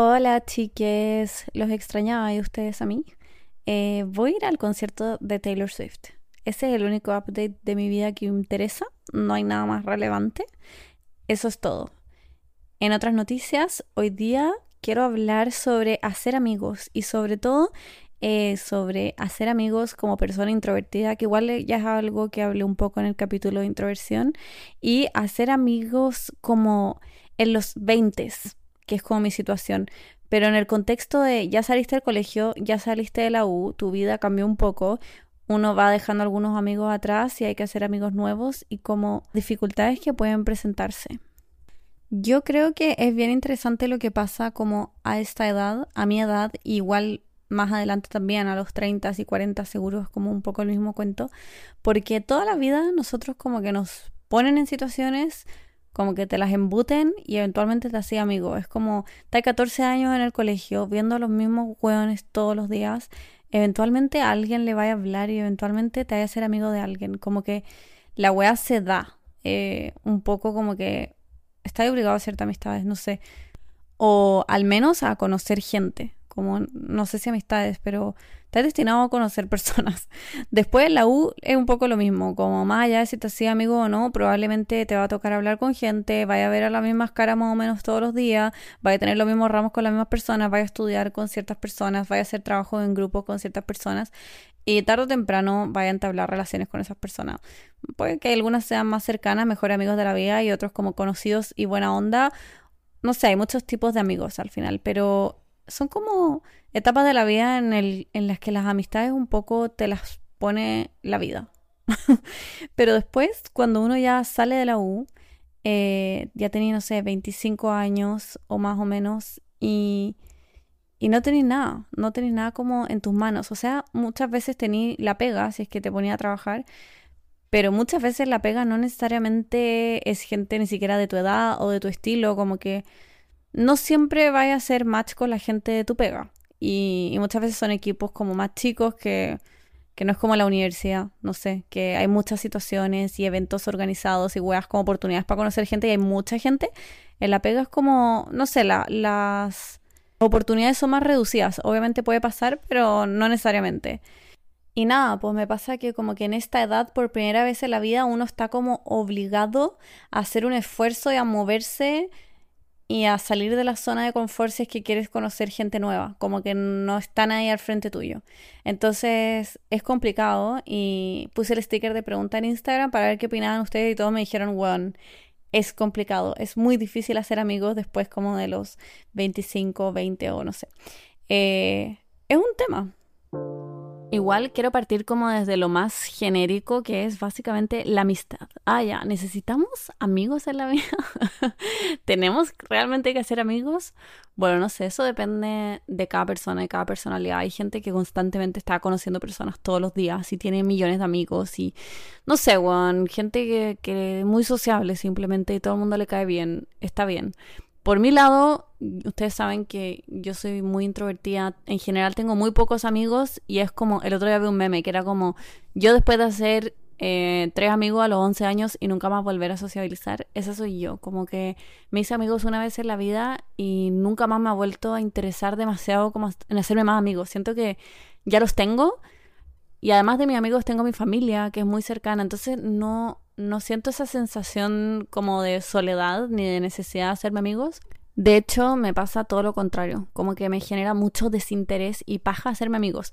Hola chiques, los extrañaba y ustedes a mí. Eh, voy a ir al concierto de Taylor Swift. Ese es el único update de mi vida que me interesa, no hay nada más relevante. Eso es todo. En otras noticias, hoy día quiero hablar sobre hacer amigos y sobre todo eh, sobre hacer amigos como persona introvertida, que igual ya es algo que hablé un poco en el capítulo de introversión, y hacer amigos como en los 20 que es como mi situación. Pero en el contexto de ya saliste del colegio, ya saliste de la U, tu vida cambió un poco, uno va dejando algunos amigos atrás y hay que hacer amigos nuevos y como dificultades que pueden presentarse. Yo creo que es bien interesante lo que pasa como a esta edad, a mi edad, igual más adelante también, a los 30 y 40 seguros, es como un poco el mismo cuento, porque toda la vida nosotros como que nos ponen en situaciones como que te las embuten y eventualmente te hacía amigo. Es como, estás 14 años en el colegio viendo a los mismos hueones todos los días, eventualmente alguien le vaya a hablar y eventualmente te vaya a ser amigo de alguien. Como que la wea se da. Eh, un poco como que estás obligado a ciertas amistades, no sé. O al menos a conocer gente. Como, no sé si amistades, pero estás destinado a conocer personas. Después la U es un poco lo mismo, como más allá de si te hacía amigo o no, probablemente te va a tocar hablar con gente, vaya a ver a las mismas caras más o menos todos los días, vaya a tener los mismos ramos con las mismas personas, vaya a estudiar con ciertas personas, vaya a hacer trabajo en grupo con ciertas personas y tarde o temprano vaya a entablar relaciones con esas personas. Puede que algunas sean más cercanas, mejores amigos de la vida y otros como conocidos y buena onda. No sé, hay muchos tipos de amigos al final, pero son como etapas de la vida en, el, en las que las amistades un poco te las pone la vida. Pero después, cuando uno ya sale de la U, eh, ya tenía, no sé, 25 años o más o menos, y, y no tenéis nada, no tenéis nada como en tus manos. O sea, muchas veces tenéis la pega, si es que te ponía a trabajar, pero muchas veces la pega no necesariamente es gente ni siquiera de tu edad o de tu estilo, como que no siempre vaya a ser match con la gente de tu pega. Y, muchas veces son equipos como más chicos que, que no es como la universidad, no sé, que hay muchas situaciones y eventos organizados y weas como oportunidades para conocer gente y hay mucha gente. En la pega es como, no sé, las oportunidades son más reducidas. Obviamente puede pasar, pero no necesariamente. Y nada, pues me pasa que como que en esta edad, por primera vez en la vida, uno está como obligado a hacer un esfuerzo y a moverse y a salir de la zona de confort si es que quieres conocer gente nueva, como que no están ahí al frente tuyo. Entonces es complicado y puse el sticker de pregunta en Instagram para ver qué opinaban ustedes y todos me dijeron, bueno, es complicado, es muy difícil hacer amigos después como de los 25, 20 o no sé. Eh, es un tema. Igual quiero partir como desde lo más genérico, que es básicamente la amistad. Ah, ya, ¿necesitamos amigos en la vida? ¿Tenemos realmente que hacer amigos? Bueno, no sé, eso depende de cada persona, de cada personalidad. Hay gente que constantemente está conociendo personas todos los días y tiene millones de amigos y, no sé, bueno, gente que, que es muy sociable simplemente y todo el mundo le cae bien, está bien. Por mi lado, ustedes saben que yo soy muy introvertida. En general tengo muy pocos amigos y es como, el otro día vi un meme que era como, yo después de hacer eh, tres amigos a los 11 años y nunca más volver a sociabilizar, esa soy yo. Como que me hice amigos una vez en la vida y nunca más me ha vuelto a interesar demasiado como en hacerme más amigos. Siento que ya los tengo y además de mis amigos tengo mi familia que es muy cercana. Entonces no, no siento esa sensación como de soledad ni de necesidad de hacerme amigos. De hecho, me pasa todo lo contrario, como que me genera mucho desinterés y paja hacerme amigos.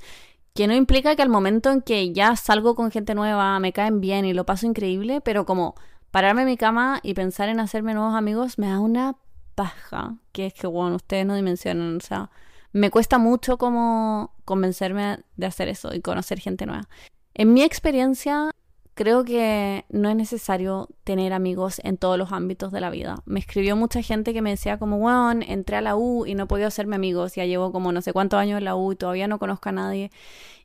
Que no implica que al momento en que ya salgo con gente nueva, me caen bien y lo paso increíble, pero como pararme en mi cama y pensar en hacerme nuevos amigos me da una paja, que es que, bueno, ustedes no dimensionan, o sea, me cuesta mucho como convencerme de hacer eso y conocer gente nueva. En mi experiencia, Creo que no es necesario tener amigos en todos los ámbitos de la vida. Me escribió mucha gente que me decía como, bueno, entré a la U y no he podido hacerme amigos. Ya llevo como no sé cuántos años en la U y todavía no conozco a nadie.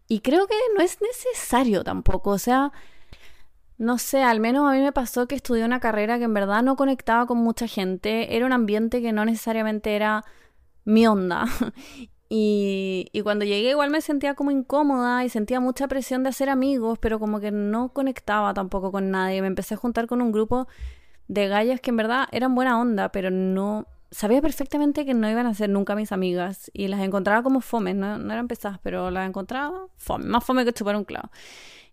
Y creo que no es necesario tampoco. O sea, no sé, al menos a mí me pasó que estudié una carrera que en verdad no conectaba con mucha gente. Era un ambiente que no necesariamente era mi onda. Y, cuando llegué igual me sentía como incómoda y sentía mucha presión de hacer amigos, pero como que no conectaba tampoco con nadie. Me empecé a juntar con un grupo de gallas que en verdad eran buena onda, pero no, sabía perfectamente que no iban a ser nunca mis amigas y las encontraba como fome, no, no eran pesadas, pero las encontraba fome, más fome que chupar un clavo.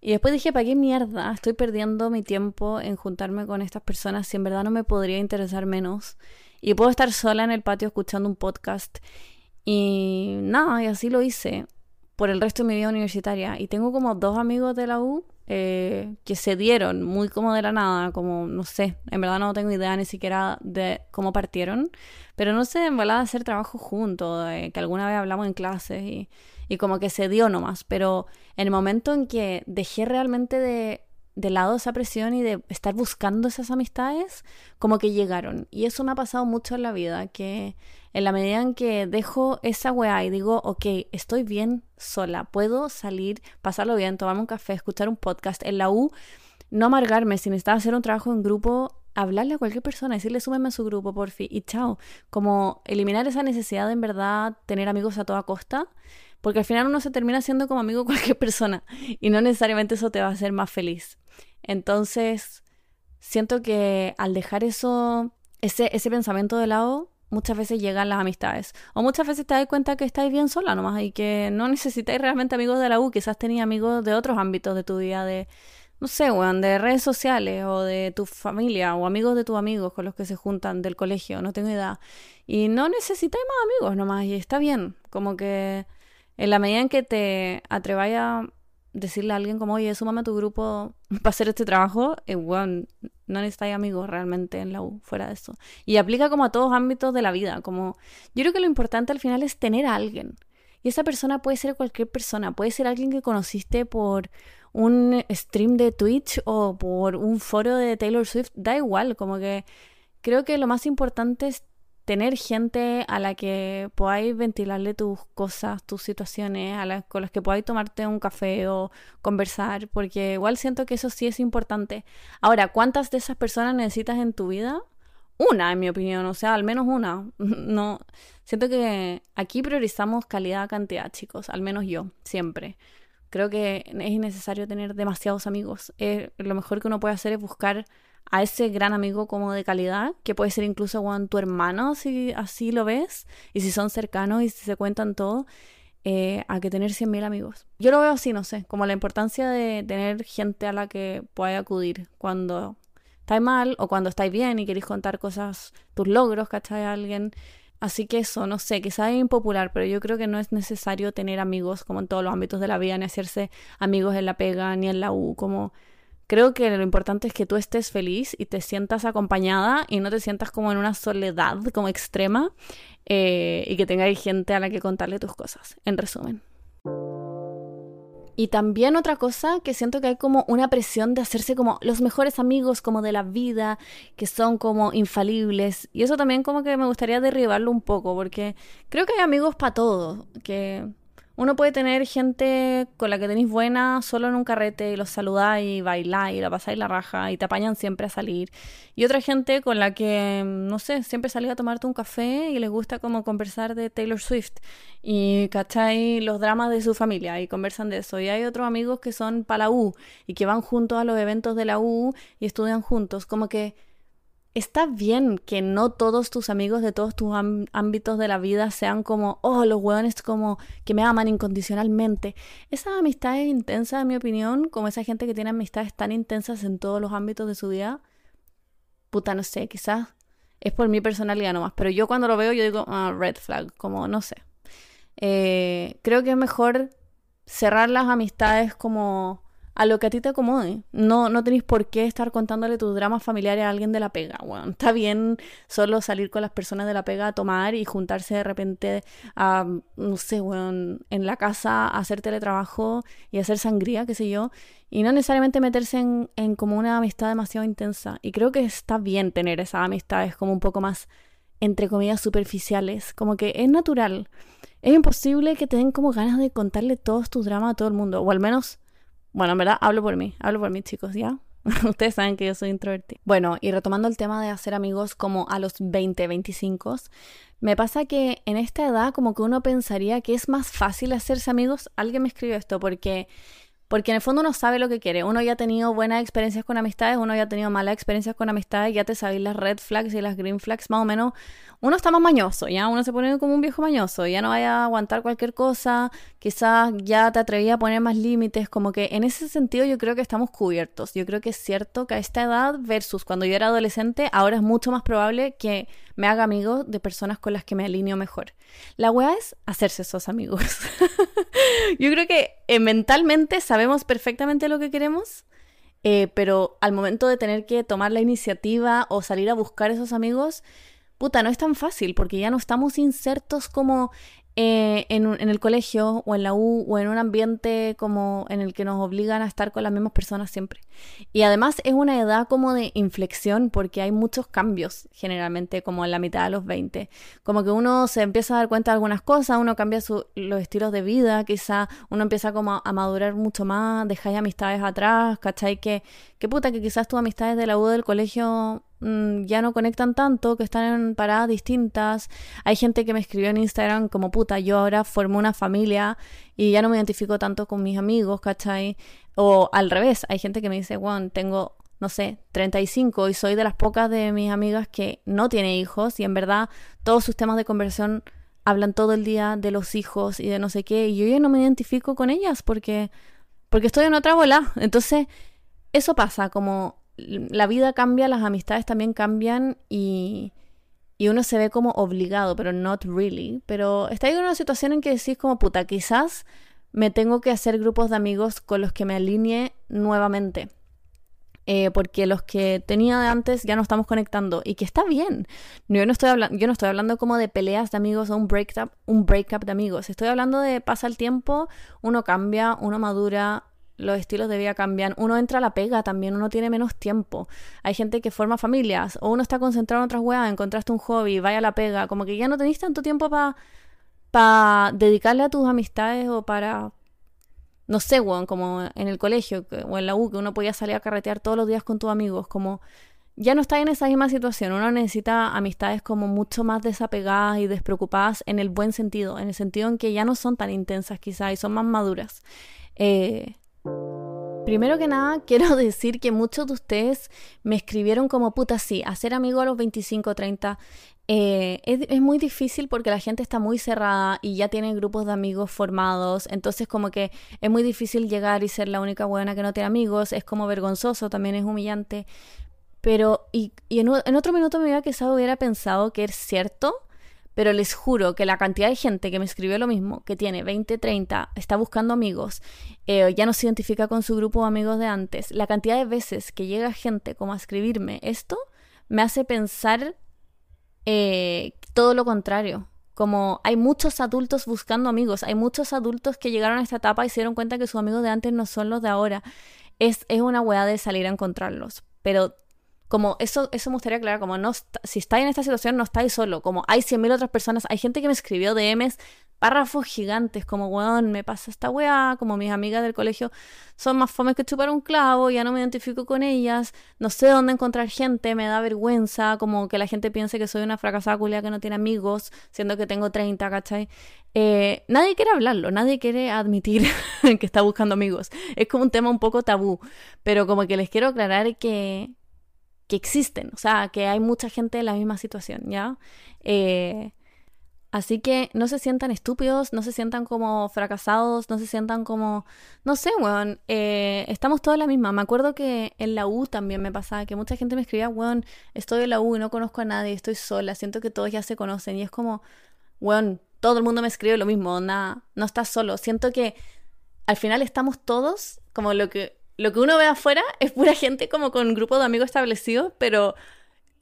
Y después dije, ¿para qué mierda estoy perdiendo mi tiempo en juntarme con estas personas si en verdad no me podría interesar menos? Y puedo estar sola en el patio escuchando un podcast. Y nada, y así lo hice por el resto de mi vida universitaria. Y tengo como dos amigos de la U eh, que se dieron muy como de la nada, como no sé, en verdad no tengo idea ni siquiera de cómo partieron, pero no sé, en verdad hacer trabajo juntos, que alguna vez hablamos en clases y, y como que se dio nomás, pero en el momento en que dejé realmente de de lado esa presión y de estar buscando esas amistades, como que llegaron. Y eso me ha pasado mucho en la vida, que en la medida en que dejo esa weá y digo, ok, estoy bien sola, puedo salir, pasarlo bien, tomarme un café, escuchar un podcast en la U, no amargarme, si necesitaba hacer un trabajo en grupo, hablarle a cualquier persona, decirle súmeme a su grupo, por fin, y chao. Como eliminar esa necesidad de en verdad tener amigos a toda costa porque al final uno se termina siendo como amigo de cualquier persona y no necesariamente eso te va a hacer más feliz. Entonces, siento que al dejar eso, ese, ese pensamiento de lado, muchas veces llegan las amistades. O muchas veces te das cuenta que estáis bien sola nomás y que no necesitáis realmente amigos de la U, quizás tenéis amigos de otros ámbitos de tu vida, de, no sé, weón, de redes sociales o de tu familia o amigos de tus amigos con los que se juntan del colegio, no tengo idea. Y no necesitáis más amigos nomás y está bien, como que en la medida en que te atrevas a decirle a alguien como, oye, súmame a tu grupo para hacer este trabajo, eh, bueno, no necesitáis amigos realmente en la U, fuera de eso. Y aplica como a todos ámbitos de la vida, como yo creo que lo importante al final es tener a alguien. Y esa persona puede ser cualquier persona, puede ser alguien que conociste por un stream de Twitch o por un foro de Taylor Swift, da igual, como que creo que lo más importante es tener gente a la que podáis ventilarle tus cosas, tus situaciones, a las, con las que podáis tomarte un café o conversar, porque igual siento que eso sí es importante. Ahora, ¿cuántas de esas personas necesitas en tu vida? Una, en mi opinión, o sea, al menos una. No, siento que aquí priorizamos calidad-cantidad, chicos, al menos yo, siempre. Creo que es innecesario tener demasiados amigos. lo mejor que uno puede hacer es buscar a ese gran amigo como de calidad, que puede ser incluso con tu hermano, si así lo ves, y si son cercanos y si se cuentan todo, eh, a que tener 100.000 amigos. Yo lo veo así, no sé, como la importancia de tener gente a la que pueda acudir cuando estáis mal o cuando estáis bien y queréis contar cosas, tus logros, ¿cachai? A alguien. Así que eso, no sé, quizás es impopular, pero yo creo que no es necesario tener amigos como en todos los ámbitos de la vida, ni hacerse amigos en la pega, ni en la U, como Creo que lo importante es que tú estés feliz y te sientas acompañada y no te sientas como en una soledad como extrema eh, y que tengáis gente a la que contarle tus cosas, en resumen. Y también otra cosa que siento que hay como una presión de hacerse como los mejores amigos como de la vida, que son como infalibles. Y eso también como que me gustaría derribarlo un poco, porque creo que hay amigos para todo, que uno puede tener gente con la que tenéis buena solo en un carrete y los saludáis y bailáis y la pasáis la raja y te apañan siempre a salir. Y otra gente con la que, no sé, siempre salís a tomarte un café y les gusta como conversar de Taylor Swift y cacháis los dramas de su familia y conversan de eso. Y hay otros amigos que son para la U y que van juntos a los eventos de la U y estudian juntos. Como que está bien que no todos tus amigos de todos tus ámbitos de la vida sean como, oh, los hueones como que me aman incondicionalmente. Esa amistad es intensa, en mi opinión, como esa gente que tiene amistades tan intensas en todos los ámbitos de su vida. Puta, no sé, quizás es por mi personalidad nomás, pero yo cuando lo veo yo digo, ah, red flag, como no sé. Eh, creo que es mejor cerrar las amistades como a lo que a ti te acomode. No, no tenéis por qué estar contándole tus dramas familiares a alguien de la pega. Bueno, está bien solo salir con las personas de la pega a tomar y juntarse de repente a, no sé, bueno, en la casa a hacer teletrabajo y hacer sangría, qué sé yo. Y no necesariamente meterse en, en como una amistad demasiado intensa. Y creo que está bien tener esas amistades como un poco más, entre comillas, superficiales. Como que es natural. Es imposible que te den como ganas de contarle todos tus dramas a todo el mundo. O al menos bueno, en verdad, hablo por mí, hablo por mí, chicos, ¿ya? Ustedes saben que yo soy introvertida. Bueno, y retomando el tema de hacer amigos como a los 20, 25, me pasa que en esta edad como que uno pensaría que es más fácil hacerse amigos. Alguien me escribió esto porque Porque en el fondo uno sabe lo que quiere. Uno ya ha tenido buenas experiencias con amistades, uno ya ha tenido malas experiencias con amistades, ya te sabéis las red flags y las green flags más o menos. Uno está más mañoso, ya uno se pone como un viejo mañoso, ya no vaya a aguantar cualquier cosa, quizás ya te atreví a poner más límites, como que en ese sentido yo creo que estamos cubiertos. Yo creo que es cierto que a esta edad versus cuando yo era adolescente, ahora es mucho más probable que me haga amigo de personas con las que me alineo mejor. La weá es hacerse esos amigos. yo creo que eh, mentalmente sabemos perfectamente lo que queremos, eh, pero al momento de tener que tomar la iniciativa o salir a buscar esos amigos, puta, no es tan fácil porque ya no estamos insertos como eh, en, en, el colegio o en la U o en un ambiente como en el que nos obligan a estar con las mismas personas siempre. Y además es una edad como de inflexión porque hay muchos cambios generalmente como en la mitad de los 20. Como que uno se empieza a dar cuenta de algunas cosas, uno cambia su, los estilos de vida, quizá uno empieza como a, madurar mucho más, dejáis amistades atrás, ¿cachai? Que, que puta, que quizás tus amistades de la U del colegio Mm, ya no conectan tanto, que están en paradas distintas. Hay gente que me escribió en Instagram como puta, yo ahora formo una familia y ya no me identifico tanto con mis amigos, ¿cachai? O al revés, hay gente que me dice, bueno, tengo, no sé, 35 y soy de las pocas de mis amigas que no tiene hijos y en verdad todos sus temas de conversión hablan todo el día de los hijos y de no sé qué y yo ya no me identifico con ellas porque porque estoy en otra bola. Entonces, eso pasa como la vida cambia, las amistades también cambian y, y uno se ve como obligado, pero not really. Pero está en una situación en que decís como puta, quizás me tengo que hacer grupos de amigos con los que me alinee nuevamente. Eh, porque los que tenía de antes ya no estamos conectando y que está bien. Yo no estoy hablando, yo no estoy hablando como de peleas de amigos o un breakup, un breakup de amigos. Estoy hablando de pasa el tiempo, uno cambia, uno madura, los estilos de vida cambian. Uno entra a la pega también, uno tiene menos tiempo. Hay gente que forma familias, o uno está concentrado en otras weas, encontraste un hobby, vaya a la pega, como que ya no tenéis tanto tiempo para pa dedicarle a tus amistades o para, no sé, weón, como en el colegio o en la U, que uno podía salir a carretear todos los días con tus amigos, como ya no está en esa misma situación. Uno necesita amistades como mucho más desapegadas y despreocupadas en el buen sentido, en el sentido en que ya no son tan intensas quizás y son más maduras. Eh, Primero que nada, quiero decir que muchos de ustedes me escribieron como puta, sí, hacer amigo a los 25, 30 eh, es, muy difícil porque la gente está muy cerrada y ya tienen grupos de amigos formados, entonces como que es muy difícil llegar y ser la única buena que no tiene amigos, es como vergonzoso, también es humillante. Pero, y, en, en, otro minuto me hubiera quizás hubiera pensado que es cierto, pero les juro que la cantidad de gente que me escribió lo mismo, que tiene 20, 30, está buscando amigos, eh, ya no se identifica con su grupo de amigos de antes, la cantidad de veces que llega gente como a escribirme esto, me hace pensar eh, todo lo contrario. Como hay muchos adultos buscando amigos, hay muchos adultos que llegaron a esta etapa y se dieron cuenta que sus amigos de antes no son los de ahora. Es, es una weá de salir a encontrarlos. Pero como eso, eso me gustaría aclarar, como no si estáis en esta situación no estáis solo, como hay 100.000 otras personas, hay gente que me escribió DMs, párrafos gigantes, como weón, me pasa esta weá, como mis amigas del colegio son más fomes que chupar un clavo, ya no me identifico con ellas, no sé dónde encontrar gente, me da vergüenza, como que la gente piense que soy una fracasada culia que no tiene amigos, siendo que tengo 30, ¿cachai? Eh, nadie quiere hablarlo, nadie quiere admitir que está buscando amigos, es como un tema un poco tabú, pero como que les quiero aclarar que que existen, o sea, que hay mucha gente en la misma situación, ¿ya? Eh, así que no se sientan estúpidos, no se sientan como fracasados, no se sientan como, no sé, weón, eh, estamos todos la misma. Me acuerdo que en la U también me pasaba que mucha gente me escribía, weón, estoy en la U y no conozco a nadie, estoy sola, siento que todos ya se conocen y es como, weón, todo el mundo me escribe lo mismo, nada, no estás solo, siento que al final estamos todos como lo que lo que uno ve afuera es pura gente como con grupo de amigos establecidos, pero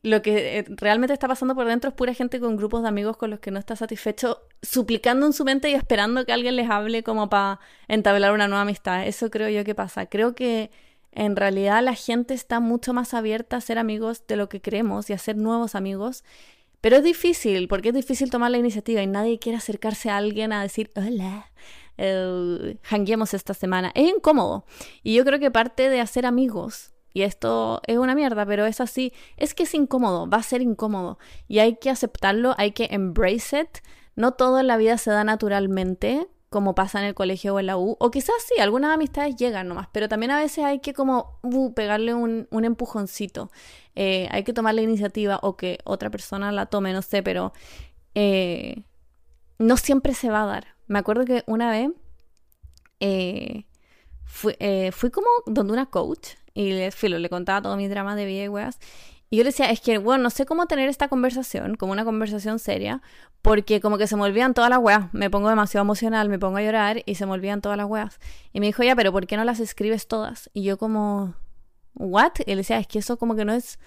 lo que eh, realmente está pasando por dentro es pura gente con grupos de amigos con los que no está satisfecho, suplicando en su mente y esperando que alguien les hable como para entablar una nueva amistad. Eso creo yo que pasa. Creo que en realidad la gente está mucho más abierta a ser amigos de lo que creemos y a ser nuevos amigos. Pero es difícil, porque es difícil tomar la iniciativa y nadie quiere acercarse a alguien a decir, hola, eh, hanguemos esta semana. Es incómodo. Y yo creo que parte de hacer amigos, y esto es una mierda, pero es así, es que es incómodo, va a ser incómodo. Y hay que aceptarlo, hay que embrace it. No todo en la vida se da naturalmente. como pasa en el colegio o en la U. O quizás sí, algunas amistades llegan nomás, pero también a veces hay que como uh, pegarle un, un empujoncito. Eh, hay que tomar la iniciativa o que otra persona la tome, no sé, pero eh, no siempre se va a dar. Me acuerdo que una vez eh, fui, fui, como donde una coach y le, filo, le contaba todo mi drama de vida y weas. Y yo le decía, es que, bueno, no sé cómo tener esta conversación, como una conversación seria, porque como que se me olvidan todas las weas. Me pongo demasiado emocional, me pongo a llorar y se me olvidan todas las weas. Y me dijo, ya, pero ¿por qué no las escribes todas? Y yo como, ¿what? Y él decía, es que eso como que no es,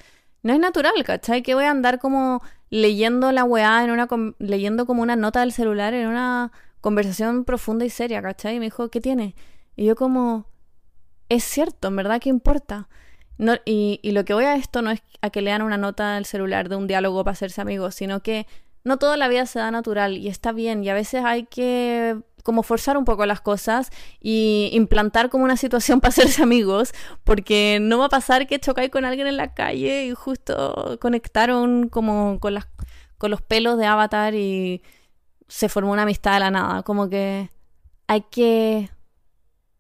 no es natural, ¿cachai? Que voy a andar como leyendo la weá en una, leyendo como una nota del celular en una conversación profunda y seria, ¿cachai? Y me dijo, ¿qué tiene? Y yo como, es cierto, en verdad, ¿qué importa? Y, lo que voy a esto no es a que lean una nota del celular de un diálogo para hacerse amigos, sino que no toda la vida se da natural y está bien y a veces hay que como forzar un poco las cosas y implantar como una situación para hacerse amigos, porque no va a pasar que chocáis con alguien en la calle y justo conectaron como con los pelos de Avatar y se formó una amistad de la nada, como que hay que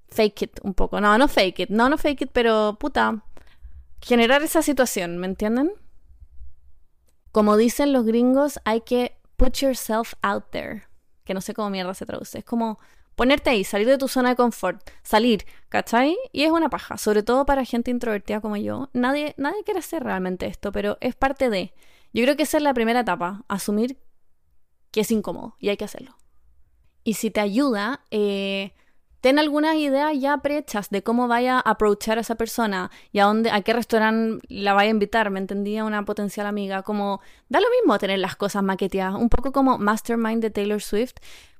fake it un poco. No, no fake it, no, no fake it, pero puta, generar esa situación, ¿me entienden? Como dicen los gringos, hay que put yourself out there, que no sé cómo mierda se traduce. Es como ponerte ahí, salir de tu zona de confort, salir, ¿cachai? Y es una paja, sobre todo para gente introvertida como yo. Nadie, nadie quiere hacer realmente esto, pero es parte de. Yo creo que esa es la primera etapa, asumir que es incómodo y hay que hacerlo. Y si te ayuda, eh, ten algunas ideas ya prehechas de cómo vaya a approachar a esa persona y a dónde, a qué restaurante la vaya a invitar, me entendía una potencial amiga, como da lo mismo tener las cosas maqueteadas, un poco como Mastermind de Taylor Swift.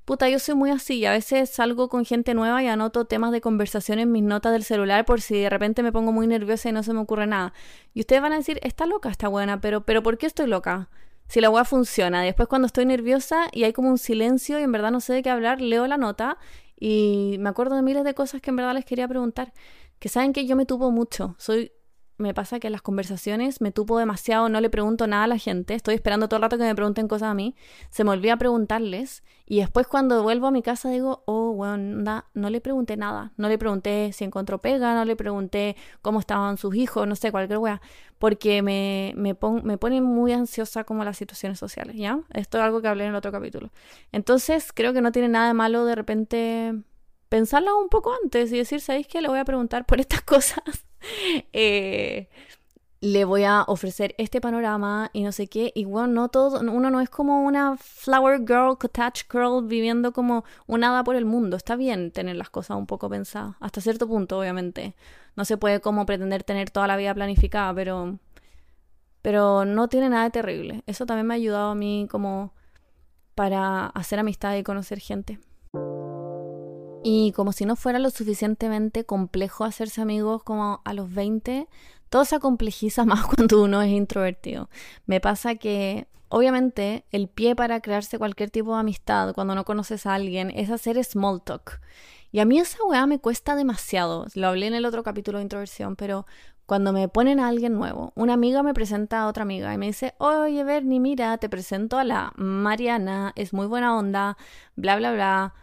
Puta, yo soy muy así, a veces salgo con gente nueva y anoto temas de conversación en mis notas del celular por si de repente me pongo muy nerviosa y no se me ocurre nada. Y ustedes van a decir, está loca, está buena, pero, pero ¿por qué estoy loca? Si la web funciona. Después cuando estoy nerviosa y hay como un silencio y en verdad no sé de qué hablar, leo la nota y me acuerdo de miles de cosas que en verdad les quería preguntar. Que saben que yo me tupo mucho. Soy me pasa que en las conversaciones me tupo demasiado, no le pregunto nada a la gente, estoy esperando todo el rato que me pregunten cosas a mí, se me olvida preguntarles y después cuando vuelvo a mi casa digo, oh, bueno, no le pregunté nada, no le pregunté si encontró pega, no le pregunté cómo estaban sus hijos, no sé, cualquier wea, porque me, me, me pone muy ansiosa como las situaciones sociales, ¿ya? Esto es algo que hablé en el otro capítulo. Entonces creo que no tiene nada de malo de repente pensarlo un poco antes y decir, ¿sabéis qué? Le voy a preguntar por estas cosas. Eh, le voy a ofrecer este panorama y no sé qué. Bueno, no todo, uno no es como una flower girl, cottage girl viviendo como un hada por el mundo. Está bien tener las cosas un poco pensadas, hasta cierto punto, obviamente. No se puede como pretender tener toda la vida planificada, pero, pero no tiene nada de terrible. Eso también me ha ayudado a mí como para hacer amistad y conocer gente. Y como si no fuera lo suficientemente complejo hacerse amigos como a los 20, todo se complejiza más cuando uno es introvertido. Me pasa que obviamente el pie para crearse cualquier tipo de amistad cuando no conoces a alguien es hacer small talk. Y a mí esa weá me cuesta demasiado. Lo hablé en el otro capítulo de introversión, pero cuando me ponen a alguien nuevo, una amiga me presenta a otra amiga y me dice, oye Bernie, mira, te presento a la Mariana, es muy buena onda, bla, bla, bla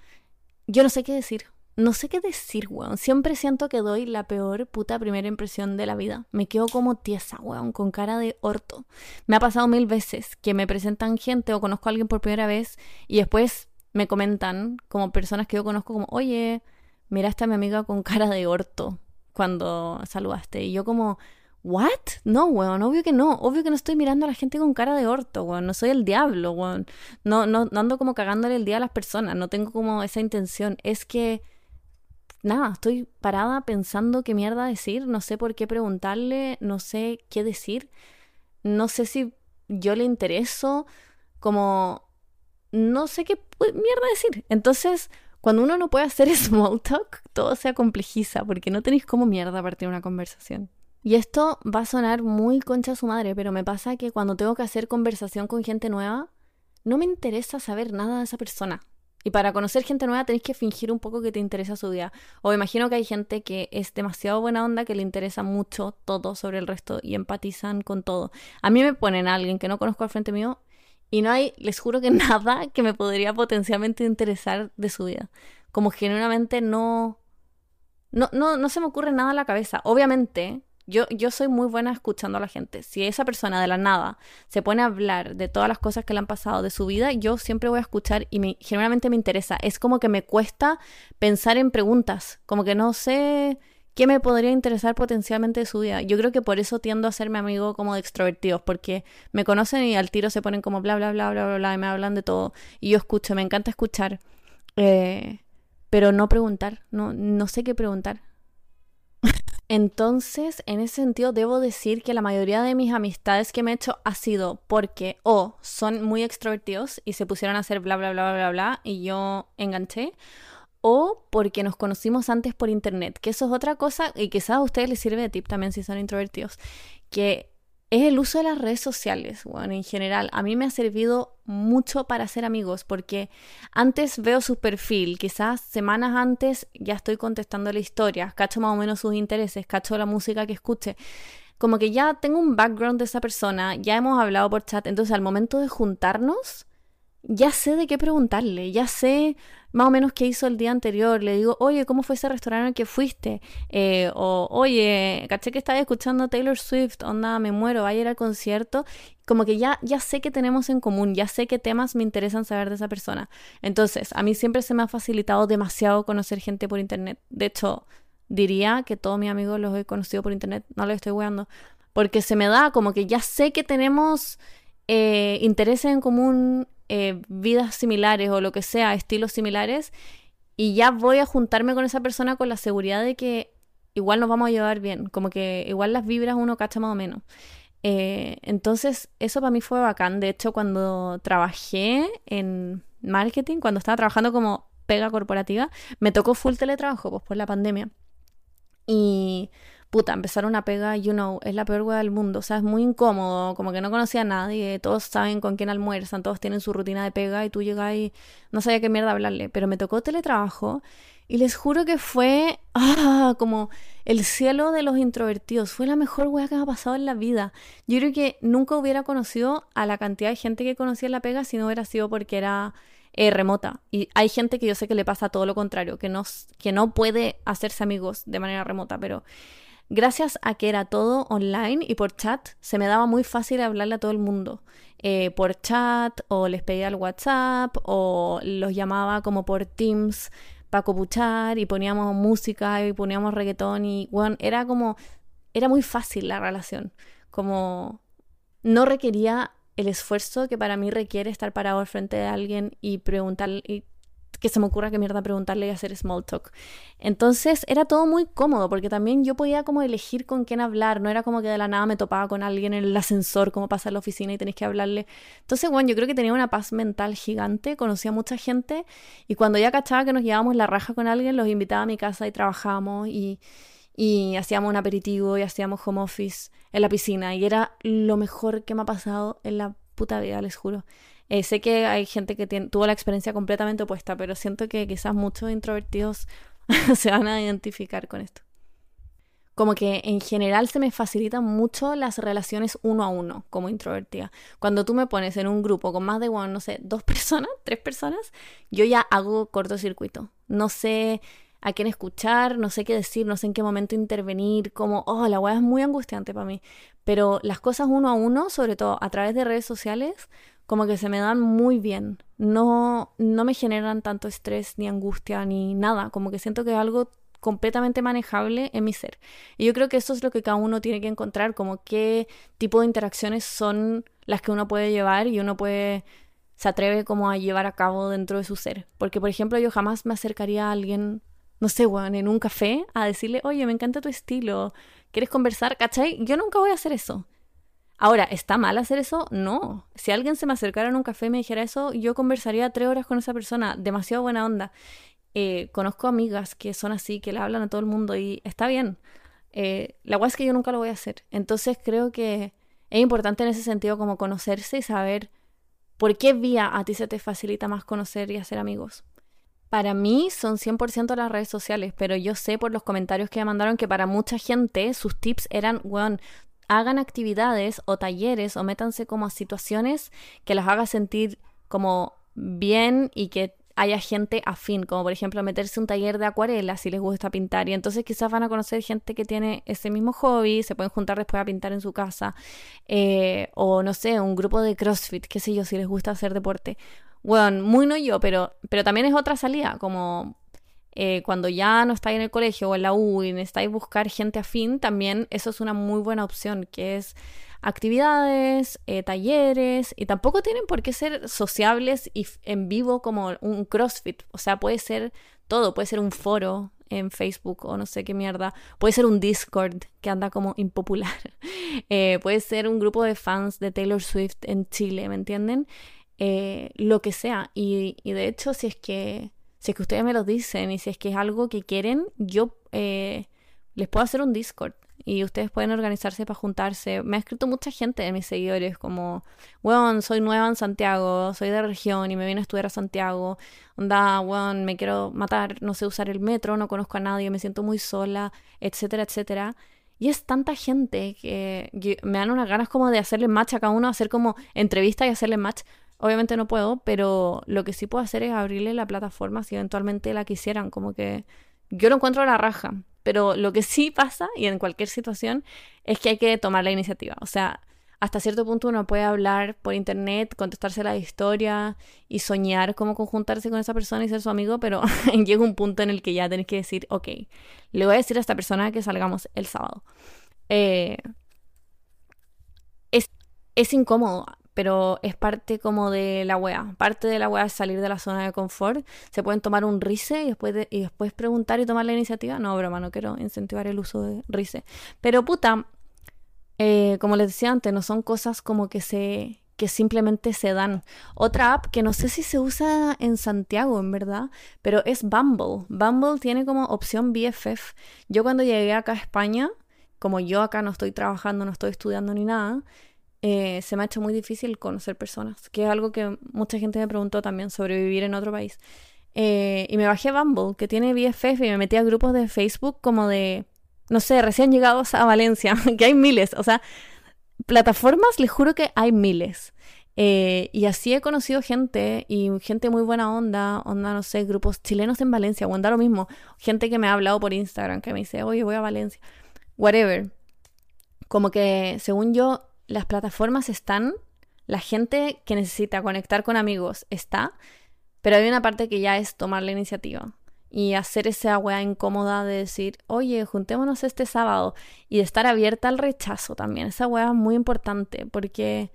yo no sé qué decir. No sé qué decir, weón. Siempre siento que doy la peor puta primera impresión de la vida. Me quedo como tiesa, weón, con cara de orto. Me ha pasado mil veces que me presentan gente o conozco a alguien por primera vez y después me comentan, como personas que yo conozco, como, oye, miraste a mi amiga con cara de orto cuando saludaste. Y yo como, ¿What? No, weón, obvio que no. Obvio que no estoy mirando a la gente con cara de orto, weón. No soy el diablo, weón. No, no, ando como cagándole el día a las personas. No tengo como esa intención. Es que, nada, estoy parada pensando qué mierda decir. No sé por qué preguntarle. No sé qué decir. No sé si yo le intereso. Como, no sé qué mierda decir. Entonces, cuando uno no puede hacer small talk, todo se complejiza porque no tenéis como mierda partir una conversación. Y esto va a sonar muy concha a su madre, pero me pasa que cuando tengo que hacer conversación con gente nueva, no me interesa saber nada de esa persona. Y para conocer gente nueva tenés que fingir un poco que te interesa su vida. O imagino que hay gente que es demasiado buena onda, que le interesa mucho todo sobre el resto y empatizan con todo. A mí me ponen a alguien que no conozco al frente mío y no hay, les juro que nada que me podría potencialmente interesar de su vida. Como genuinamente no, no, no, no se me ocurre nada en la cabeza. Obviamente, yo, yo soy muy buena escuchando a la gente. Si esa persona de la nada se pone a hablar de todas las cosas que le han pasado de su vida, yo siempre voy a escuchar y me, generalmente me interesa. Es como que me cuesta pensar en preguntas, como que no sé qué me podría interesar potencialmente de su vida. Yo creo que por eso tiendo a serme amigo como de extrovertidos, porque me conocen y al tiro se ponen como bla, bla, bla, bla, bla, bla, y me hablan de todo. Y yo escucho, me encanta escuchar, eh, pero no preguntar, no, no sé qué preguntar. Entonces, en ese sentido, debo decir que la mayoría de mis amistades que me he hecho ha sido porque o son muy extrovertidos y se pusieron a hacer bla, bla, bla, bla, bla, y yo enganché, o porque nos conocimos antes por internet, que eso es otra cosa y quizás a ustedes les sirve de tip también si son introvertidos, que es el uso de las redes sociales, bueno, en general. A mí me ha servido mucho para hacer amigos, porque antes veo su perfil, quizás semanas antes ya estoy contestando la historia, cacho más o menos sus intereses, cacho la música que escuche. Como que ya tengo un background de esa persona, ya hemos hablado por chat, entonces al momento de juntarnos, ya sé de qué preguntarle, ya sé más o menos qué hizo el día anterior. Le digo, oye, ¿cómo fue ese restaurante al que fuiste? Eh, o, oye, caché que estabas escuchando Taylor Swift, onda, me muero, vaya a ir al concierto. Como que ya, ya sé qué tenemos en común, ya sé qué temas me interesan saber de esa persona. Entonces, a mí siempre se me ha facilitado demasiado conocer gente por internet. De hecho, diría que todos mis amigos los he conocido por internet, no les estoy weando. Porque se me da como que ya sé que tenemos eh, intereses en común eh, vidas similares o lo que sea, estilos similares, y ya voy a juntarme con esa persona con la seguridad de que igual nos vamos a llevar bien, como que igual las vibras uno cacha más o menos. Eh, entonces, eso para mí fue bacán. De hecho, cuando trabajé en marketing, cuando estaba trabajando como pega corporativa, me tocó full teletrabajo, pues por la pandemia. Y puta, empezar una pega, you know, es la peor hueá del mundo. O sea, es muy incómodo, como que no conocía a nadie, todos saben con quién almuerzan, todos tienen su rutina de pega y tú llegas y no sabía qué mierda hablarle. Pero me tocó teletrabajo y les juro que fue ah, como el cielo de los introvertidos. Fue la mejor hueá que me ha pasado en la vida. Yo creo que nunca hubiera conocido a la cantidad de gente que conocía en la pega si no hubiera sido porque era eh, remota. Y hay gente que yo sé que le pasa todo lo contrario, que no, que no puede hacerse amigos de manera remota, pero gracias a que era todo online y por chat, se me daba muy fácil hablarle a todo el mundo. Eh, por chat, o les pedía el WhatsApp, o los llamaba como por Teams para copuchar, y poníamos música, y poníamos reggaetón, y bueno, era como, era muy fácil la relación. Como no requería el esfuerzo que para mí requiere estar parado al frente de alguien y preguntar y que se me ocurra qué mierda preguntarle y hacer small talk. Entonces era todo muy cómodo porque también yo podía como elegir con quién hablar, no era como que de la nada me topaba con alguien en el ascensor, como pasa en la oficina y tenéis que hablarle. Entonces, bueno, yo creo que tenía una paz mental gigante, conocía mucha gente y cuando ya cachaba que nos llevábamos la raja con alguien, los invitaba a mi casa y trabajábamos y, y hacíamos un aperitivo y hacíamos home office en la piscina y era lo mejor que me ha pasado en la puta vida, les juro. Eh, sé que hay gente que tuvo la experiencia completamente opuesta, pero siento que quizás muchos introvertidos se van a identificar con esto. Como que en general se me facilitan mucho las relaciones uno a uno como introvertida. Cuando tú me pones en un grupo con más de, bueno, no sé, dos personas, tres personas, yo ya hago cortocircuito. No sé a quién escuchar, no sé qué decir, no sé en qué momento intervenir, como, oh, la weá es muy angustiante para mí. Pero las cosas uno a uno, sobre todo a través de redes sociales, como que se me dan muy bien. No, no me generan tanto estrés, ni angustia, ni nada. Como que siento que es algo completamente manejable en mi ser. Y yo creo que eso es lo que cada uno tiene que encontrar, como qué tipo de interacciones son las que uno puede llevar y uno puede se atreve como a llevar a cabo dentro de su ser. Porque, por ejemplo, yo jamás me acercaría a alguien, no sé, weón, en un café a decirle, oye, me encanta tu estilo, ¿quieres conversar? ¿Cachai? Yo nunca voy a hacer eso. Ahora, ¿está mal hacer eso? No. Si alguien se me acercara en un café y me dijera eso, yo conversaría tres horas con esa persona. Demasiado buena onda. Eh, conozco amigas que son así, que le hablan a todo el mundo y está bien. Eh, la cual es que yo nunca lo voy a hacer. Entonces creo que es importante en ese sentido como conocerse y saber por qué vía a ti se te facilita más conocer y hacer amigos. Para mí son 100% las redes sociales, pero yo sé por los comentarios que me mandaron que para mucha gente sus tips eran, weón, hagan actividades o talleres o métanse como a situaciones que las haga sentir como bien y que haya gente afín, como por ejemplo meterse un taller de acuarela si les gusta pintar y entonces quizás van a conocer gente que tiene ese mismo hobby, se pueden juntar después a pintar en su casa eh, o no sé, un grupo de CrossFit, qué sé yo, si les gusta hacer deporte. Bueno, muy no yo, pero, pero también es otra salida, como eh, cuando ya no estáis en el colegio o en la U y necesitáis buscar gente afín, también eso es una muy buena opción, que es actividades, eh, talleres, y tampoco tienen por qué ser sociables y en vivo como un CrossFit. O sea, puede ser todo, puede ser un foro en Facebook o no sé qué mierda, puede ser un Discord que anda como impopular, eh, puede ser un grupo de fans de Taylor Swift en Chile, ¿me entienden? Lo que sea. Y, de hecho, si es que si es que ustedes me lo dicen y si es que es algo que quieren, yo les puedo hacer un Discord y ustedes pueden organizarse para juntarse. Me ha escrito mucha gente de mis seguidores como, weón, soy nueva en Santiago, soy de región y me vine a estudiar a Santiago. Onda, weón, me quiero matar, no sé usar el metro, no conozco a nadie, me siento muy sola, etcétera, etcétera. Y es tanta gente que, me dan unas ganas como de hacerle match a cada uno, hacer como entrevista y hacerle match. Obviamente no puedo, pero lo que sí puedo hacer es abrirle la plataforma si eventualmente la quisieran, como que yo lo encuentro a la raja. Pero lo que sí pasa, y en cualquier situación, es que hay que tomar la iniciativa. O sea, hasta cierto punto uno puede hablar por internet, contestarse la historia y soñar cómo conjuntarse con esa persona y ser su amigo, pero llega un punto en el que ya tenés que decir, ok, le voy a decir a esta persona que salgamos el sábado. Eh, es, es incómodo pero es parte como de la wea. Parte de la wea es salir de la zona de confort. Se pueden tomar un RICE y después, y después preguntar y tomar la iniciativa. No, broma, no quiero incentivar el uso de RICE. Pero puta, eh, como les decía antes, no son cosas como que se que simplemente se dan. Otra app que no sé si se usa en Santiago, en verdad, pero es Bumble. Bumble tiene como opción BFF. Yo cuando llegué acá a España, como yo acá no estoy trabajando, no estoy estudiando ni nada, eh, se me ha hecho muy difícil conocer personas, que es algo que mucha gente me preguntó también sobre vivir en otro país. Eh, y me bajé a Bumble, que tiene BFF, y me metí a grupos de Facebook como de, no sé, recién llegados a Valencia, que hay miles, o sea, plataformas, les juro que hay miles. Eh, y así he conocido gente y gente muy buena onda, onda, no sé, grupos chilenos en Valencia, o onda lo mismo, gente que me ha hablado por Instagram, que me dice, oye, voy a Valencia, whatever. Como que, según yo, las plataformas están, la gente que necesita conectar con amigos está, pero hay una parte que ya es tomar la iniciativa y hacer esa weá incómoda de decir, oye, juntémonos este sábado y de estar abierta al rechazo también. Esa weá es muy importante porque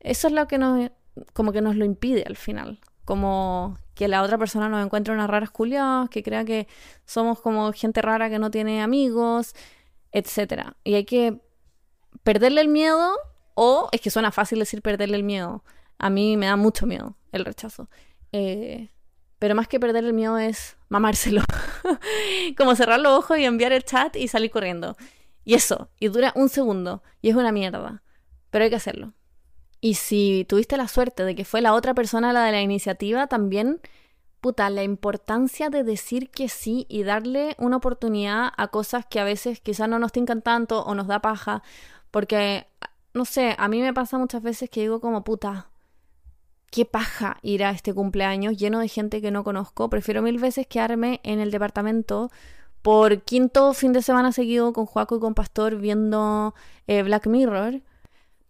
eso es lo que nos, como que nos lo impide al final. Como que la otra persona nos encuentre unas raras culiadas, que crea que somos como gente rara que no tiene amigos, etc. Y hay que perderle el miedo o es que suena fácil decir perderle el miedo. A mí me da mucho miedo el rechazo. Eh, pero más que perder el miedo es mamárselo. Como cerrar los ojos y enviar el chat y salir corriendo. Y eso, y dura un segundo. Y es una mierda. Pero hay que hacerlo. Y si tuviste la suerte de que fue la otra persona la de la iniciativa, también, puta, la importancia de decir que sí y darle una oportunidad a cosas que a veces quizás no nos tincan tanto o nos da paja porque, no sé, a mí me pasa muchas veces que digo como puta, qué paja ir a este cumpleaños lleno de gente que no conozco. Prefiero mil veces quedarme en el departamento por quinto fin de semana seguido con Juaco y con Pastor viendo eh, Black Mirror.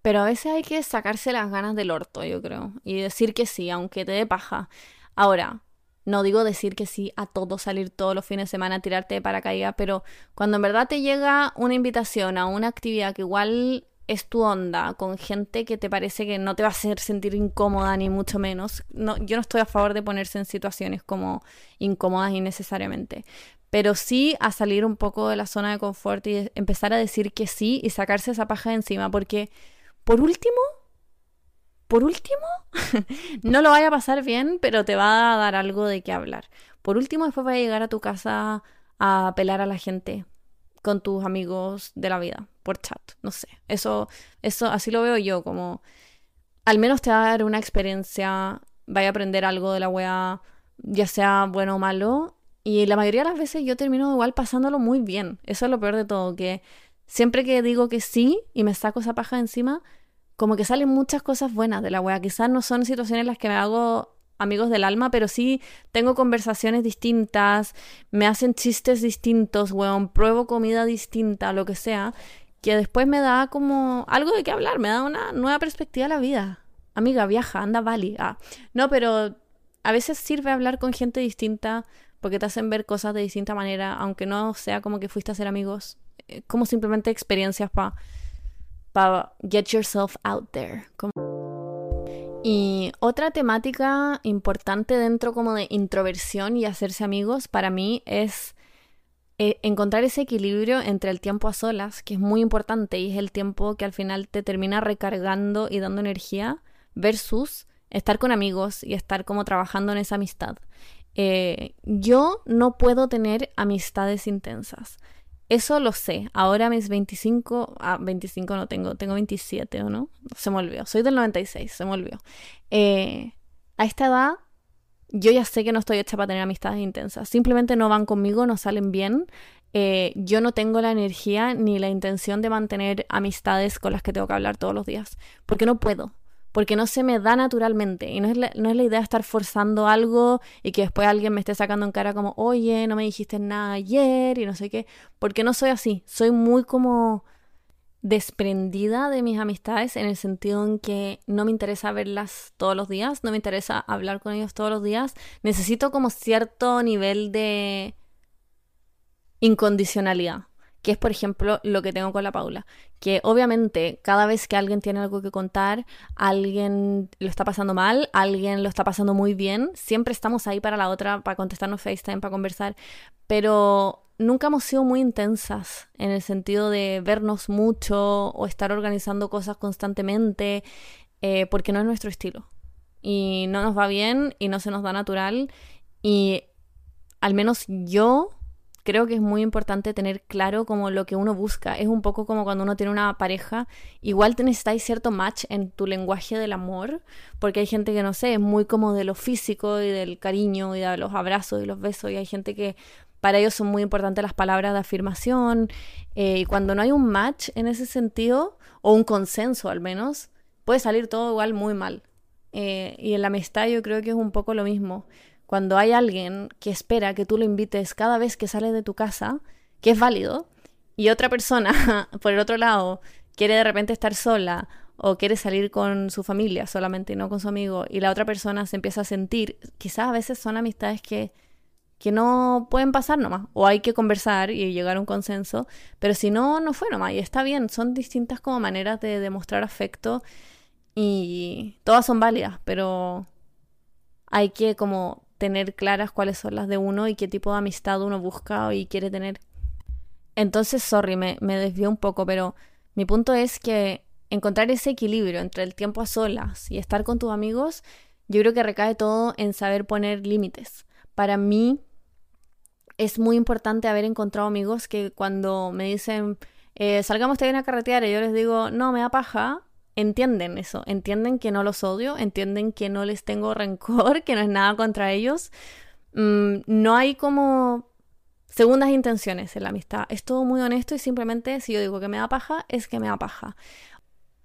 Pero a veces hay que sacarse las ganas del orto, yo creo. Y decir que sí, aunque te dé paja. Ahora, no digo decir que sí a todo, salir todos los fines de semana, tirarte de paracaídas, pero cuando en verdad te llega una invitación a una actividad que igual es tu onda, con gente que te parece que no te va a hacer sentir incómoda ni mucho menos. No, yo no estoy a favor de ponerse en situaciones como incómodas innecesariamente. Pero sí a salir un poco de la zona de confort y empezar a decir que sí y sacarse esa paja de encima. Porque, por último, por último, no lo vaya a pasar bien, pero te va a dar algo de qué hablar. Por último, después va a llegar a tu casa a apelar a la gente con tus amigos de la vida por chat, no sé. Eso eso así lo veo yo como al menos te va a dar una experiencia, vaya a aprender algo de la wea, ya sea bueno o malo, y la mayoría de las veces yo termino igual pasándolo muy bien. Eso es lo peor de todo, que siempre que digo que sí y me saco esa paja encima, como que salen muchas cosas buenas de la wea. Quizás no son situaciones en las que me hago amigos del alma, pero sí tengo conversaciones distintas, me hacen chistes distintos, weón, pruebo comida distinta, lo que sea, que después me da como algo de qué hablar, me da una nueva perspectiva a la vida. Amiga, viaja, anda, Bali. Ah, no, pero a veces sirve hablar con gente distinta porque te hacen ver cosas de distinta manera, aunque no sea como que fuiste a ser amigos, eh, como simplemente experiencias para pa get yourself out there. Y otra temática importante dentro como de introversión y hacerse amigos para mí es eh, encontrar ese equilibrio entre el tiempo a solas, que es muy importante y es el tiempo que al final te termina recargando y dando energía, versus estar con amigos y estar como trabajando en esa amistad. Eh, yo no puedo tener amistades intensas. Eso lo sé. Ahora mis 25, ah, 25 no tengo, tengo 27 o no. Se me olvidó. Soy del 96, se me olvidó. Eh, a esta edad yo ya sé que no estoy hecha para tener amistades intensas. Simplemente no van conmigo, no salen bien. Eh, yo no tengo la energía ni la intención de mantener amistades con las que tengo que hablar todos los días. Porque no puedo porque no se me da naturalmente. Y no es, la, no es la idea estar forzando algo y que después alguien me esté sacando en cara como, oye, no me dijiste nada ayer y no sé qué, porque no soy así. Soy muy como desprendida de mis amistades en el sentido en que no me interesa verlas todos los días, no me interesa hablar con ellos todos los días. Necesito como cierto nivel de incondicionalidad que es por ejemplo lo que tengo con la Paula, que obviamente cada vez que alguien tiene algo que contar, alguien lo está pasando mal, alguien lo está pasando muy bien, siempre estamos ahí para la otra, para contestarnos FaceTime, para conversar, pero nunca hemos sido muy intensas en el sentido de vernos mucho o estar organizando cosas constantemente, eh, porque no es nuestro estilo. Y no nos va bien y no se nos da natural. Y al menos yo creo que es muy importante tener claro como lo que uno busca. Es un poco como cuando uno tiene una pareja, igual te necesitáis cierto match en tu lenguaje del amor, porque hay gente que no sé, es muy como de lo físico y del cariño y de los abrazos y los besos, y hay gente que para ellos son muy importantes las palabras de afirmación, eh, y cuando no hay un match en ese sentido, o un consenso al menos, puede salir todo igual muy mal. Eh, y en la amistad yo creo que es un poco lo mismo cuando hay alguien que espera que tú lo invites cada vez que sales de tu casa, que es válido, y otra persona, por el otro lado, quiere de repente estar sola o quiere salir con su familia solamente y no con su amigo, y la otra persona se empieza a sentir, quizás a veces son amistades que, que no pueden pasar nomás, o hay que conversar y llegar a un consenso, pero si no, no fue nomás, y está bien, son distintas como maneras de demostrar afecto y todas son válidas, pero hay que como tener claras cuáles son las de uno y qué tipo de amistad uno busca y quiere tener. Entonces, sorry, me, me desvió un poco, pero mi punto es que encontrar ese equilibrio entre el tiempo a solas y estar con tus amigos, yo creo que recae todo en saber poner límites. Para mí es muy importante haber encontrado amigos que cuando me dicen, eh, salgamos también a carretear, y yo les digo, no, me da paja, entienden eso, entienden que no los odio, entienden que no les tengo rencor, que no es nada contra ellos. Mm, no hay como segundas intenciones en la amistad. Es todo muy honesto y simplemente si yo digo que me da paja, es que me da paja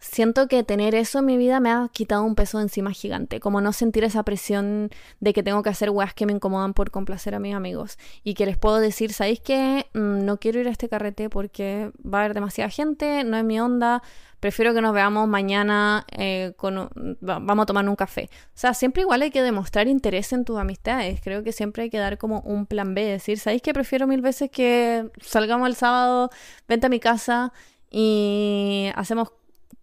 siento que tener eso en mi vida me ha quitado un peso encima gigante, como no sentir esa presión de que tengo que hacer weas que me incomodan por complacer a mis amigos y que les puedo decir, ¿sabéis qué? Mm, no quiero ir a este carrete porque va a haber demasiada gente, no es mi onda, prefiero que nos veamos mañana, eh, con, vamos a tomar un café. O sea, siempre igual hay que demostrar interés en tus amistades, creo que siempre hay que dar como un plan B, decir, ¿sabéis que prefiero mil veces que salgamos el sábado, vente a mi casa y hacemos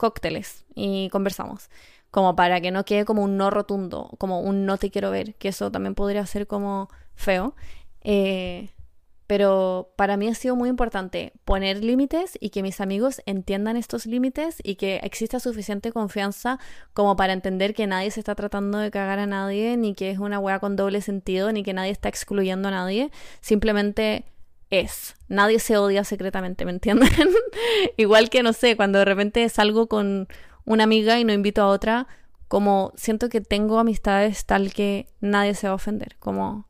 cócteles y conversamos. Como para que no quede como un no rotundo, como un no te quiero ver, que eso también podría ser como feo. Eh, pero para mí ha sido muy importante poner límites y que mis amigos entiendan estos límites y que exista suficiente confianza como para entender que nadie se está tratando de cagar a nadie, ni que es una hueá con doble sentido, ni que nadie está excluyendo a nadie. Simplemente es. Nadie se odia secretamente, ¿me entienden? Igual que, no sé, cuando de repente salgo con una amiga y no invito a otra, como siento que tengo amistades tal que nadie se va a ofender. Como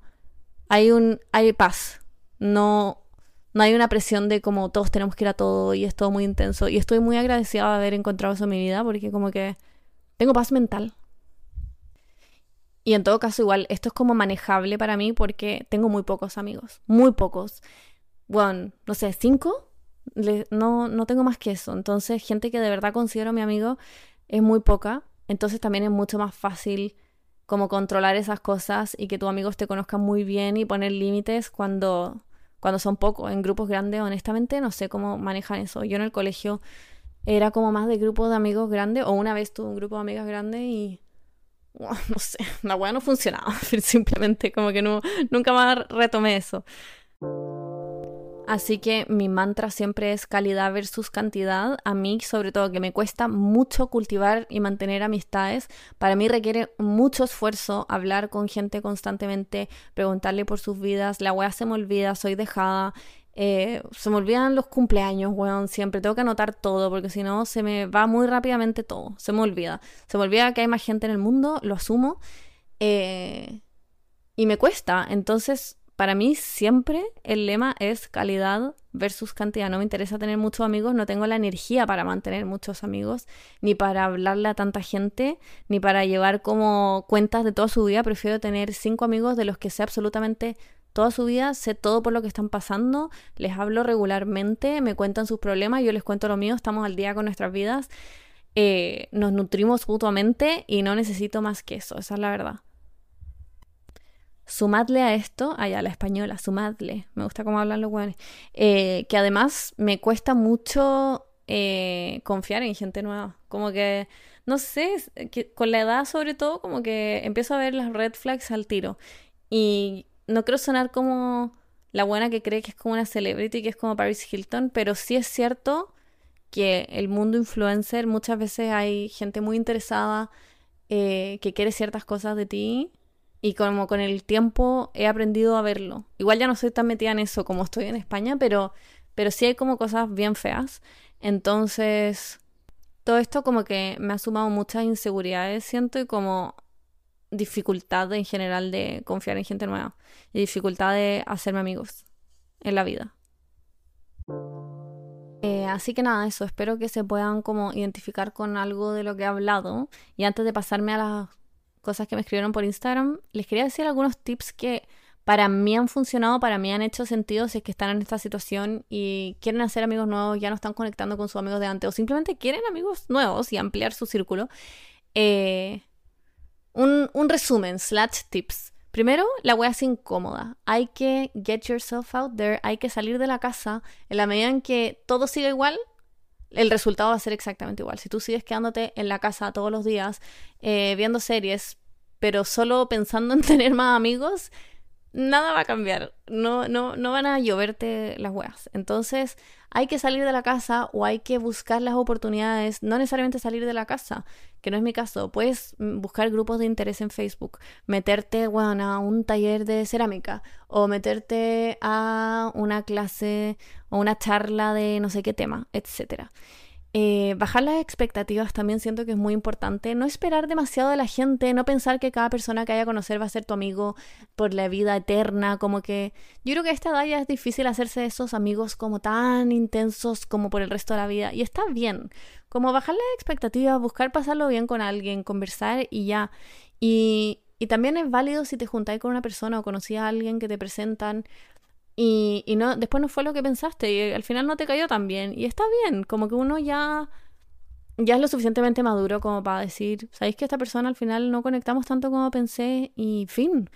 hay un, hay paz. No, no hay una presión de como todos tenemos que ir a todo y es todo muy intenso. Y estoy muy agradecida de haber encontrado eso en mi vida porque como que tengo paz mental. Y en todo caso, igual, esto es como manejable para mí porque tengo muy pocos amigos, muy pocos. Bueno, no sé, cinco. no, no tengo más que eso. Entonces, gente que de verdad considero mi amigo es muy poca. Entonces también es mucho más fácil como controlar esas cosas y que tus amigos te conozcan muy bien y poner límites cuando, cuando son pocos. En grupos grandes, honestamente, no sé cómo manejan eso. Yo en el colegio era como más de grupo de amigos grandes, o una vez tuve un grupo de amigas grandes y no sé, la weá no funcionaba. Simplemente como que no, nunca más retomé eso. Así que mi mantra siempre es calidad versus cantidad. A mí, sobre todo, que me cuesta mucho cultivar y mantener amistades. Para mí requiere mucho esfuerzo hablar con gente constantemente, preguntarle por sus vidas. La weá se me olvida, soy dejada. Eh, se me olvidan los cumpleaños, weón, siempre. Tengo que anotar todo porque si no se me va muy rápidamente todo. Se me olvida. Se me olvida que hay más gente en el mundo, lo asumo. Eh, y me cuesta. Entonces, para mí siempre el lema es calidad versus cantidad. No me interesa tener muchos amigos, no tengo la energía para mantener muchos amigos, ni para hablarle a tanta gente, ni para llevar como cuentas de toda su vida. Prefiero tener cinco amigos de los que sé absolutamente toda su vida, sé todo por lo que están pasando, les hablo regularmente, me cuentan sus problemas, yo les cuento lo mío, estamos al día con nuestras vidas, eh, nos nutrimos mutuamente y no necesito más que eso, esa es la verdad. Sumadle a esto, allá la española, sumadle, me gusta cómo hablan los buenos, eh, que además me cuesta mucho eh, confiar en gente nueva, como que, no sé, con la edad sobre todo, como que empiezo a ver las red flags al tiro. Y no quiero sonar como la buena que cree que es como una celebrity, que es como Paris Hilton, pero sí es cierto que el mundo influencer muchas veces hay gente muy interesada eh, que quiere ciertas cosas de ti y como con el tiempo he aprendido a verlo. Igual ya no soy tan metida en eso como estoy en España, pero, pero sí hay como cosas bien feas. Entonces, todo esto como que me ha sumado muchas inseguridades, siento, y como dificultad en general de confiar en gente nueva y dificultad de hacerme amigos en la vida. Eh, así que nada, eso, espero que se puedan como identificar con algo de lo que he hablado. Y antes de pasarme a las cosas que me escribieron por Instagram, les quería decir algunos tips que para mí han funcionado, para mí han hecho sentido si es que están en esta situación y quieren hacer amigos nuevos, ya no están conectando con sus amigos de antes o simplemente quieren amigos nuevos y ampliar su círculo. Eh, un, un resumen, slash tips. Primero, la wea es incómoda. Hay que get yourself out there, hay que salir de la casa. En la medida en que todo siga igual, el resultado va a ser exactamente igual. Si tú sigues quedándote en la casa todos los días, eh, viendo series, pero solo pensando en tener más amigos, nada va a cambiar. No, no, no van a lloverte las weas. Entonces, hay que salir de la casa o hay que buscar las oportunidades, no necesariamente salir de la casa, que no es mi caso. Puedes mm, buscar grupos de interés en Facebook, meterte bueno, a un taller de cerámica o meterte a una clase o una charla de no sé qué tema, etcétera. Eh, bajar las expectativas también siento que es muy importante. No esperar demasiado de la gente, no pensar que cada persona que haya a conocer va a ser tu amigo por la vida eterna, como que yo creo que a esta edad ya es difícil hacerse esos amigos como tan intensos como por el resto de la vida. Y está bien, como bajar las expectativas, buscar pasarlo bien con alguien, conversar y ya. Y, y también es válido si te juntáis con una persona o conocías a alguien que te presentan y, y no, después no fue lo que pensaste y al final no te cayó tan bien. Y está bien, como que uno ya, ya es lo suficientemente maduro como para decir, ¿sabéis que esta persona al final no conectamos tanto como pensé? Y fin.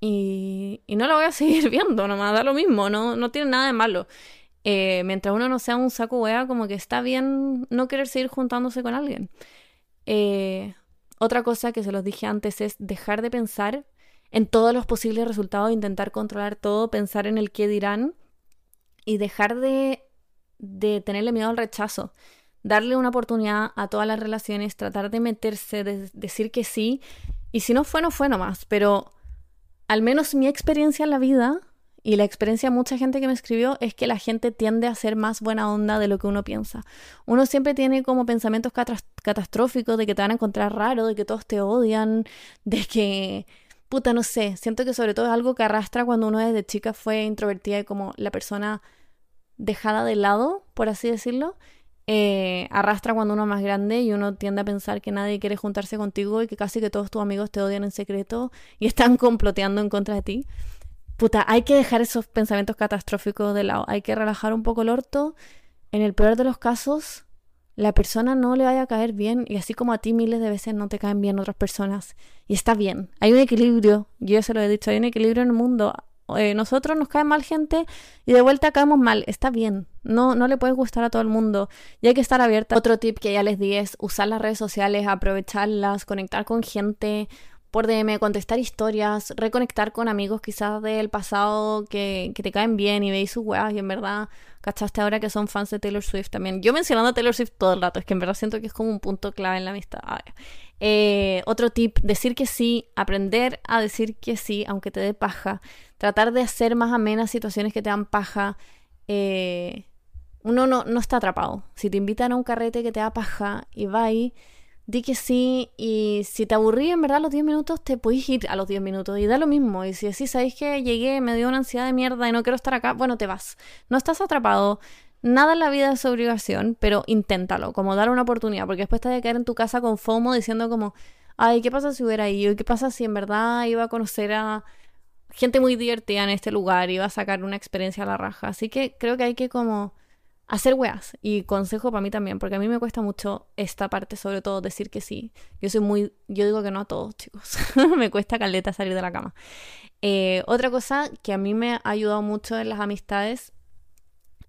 Y, y no la voy a seguir viendo, nomás da lo mismo, no, no tiene nada de malo. Eh, mientras uno no sea un saco wea, como que está bien no querer seguir juntándose con alguien. Eh, otra cosa que se los dije antes es dejar de pensar en todos los posibles resultados, intentar controlar todo, pensar en el qué dirán y dejar de, de tenerle miedo al rechazo. Darle una oportunidad a todas las relaciones, tratar de meterse, de decir que sí. Y si no fue, no fue nomás. Pero al menos mi experiencia en la vida y la experiencia de mucha gente que me escribió es que la gente tiende a ser más buena onda de lo que uno piensa. Uno siempre tiene como pensamientos catastróficos de que te van a encontrar raro, de que todos te odian, de que puta, no sé, siento que sobre todo es algo que arrastra cuando uno desde chica fue introvertida y como la persona dejada de lado, por así decirlo. eh, arrastra cuando uno es más grande y uno tiende a pensar que nadie quiere juntarse contigo y que casi que todos tus amigos te odian en secreto y están comploteando en contra de ti. Puta, hay que dejar esos pensamientos catastróficos de lado. Hay que relajar un poco el orto. En el peor de los casos, la persona no le vaya a caer bien y así como a ti miles de veces no te caen bien otras personas. Y está bien. Hay un equilibrio. Yo se lo he dicho. Hay un equilibrio en el mundo. Eh, nosotros nos cae mal gente y de vuelta caemos mal. Está bien. No, no le puede gustar a todo el mundo. Y hay que estar abierta. Otro tip que ya les di es usar las redes sociales, aprovecharlas, conectar con gente por DM, contestar historias, reconectar con amigos quizás del pasado que, que te caen bien y veis sus weas y en verdad cachaste ahora que son fans de Taylor Swift también. Yo mencionando a Taylor Swift todo el rato, es que en verdad siento que es como un punto clave en la amistad. Eh, otro tip, decir que sí, aprender a decir que sí, aunque te dé paja, tratar de hacer más amenas situaciones que te dan paja. Eh, uno no, no está atrapado. Si te invitan a un carrete que te da paja y va ahí di que sí y si te aburrí en verdad los 10 minutos, te puedes ir a los 10 minutos y da lo mismo. Y si así sabéis que llegué, me dio una ansiedad de mierda y no quiero estar acá, bueno, te vas. No estás atrapado. Nada en la vida es obligación, pero inténtalo, como dar una oportunidad, porque después te vas a quedar en tu casa con FOMO diciendo como, ay, ¿qué pasa si hubiera ido? ¿Qué pasa si en verdad iba a conocer a gente muy divertida en este lugar iba a sacar una experiencia a la raja? Así que creo que hay que como hacer weas. Y consejo para mí también, porque a mí me cuesta mucho esta parte, sobre todo decir que sí. Yo soy muy, yo digo que no a todos, chicos. me cuesta caleta salir de la cama. Eh, otra cosa que a mí me ha ayudado mucho en las amistades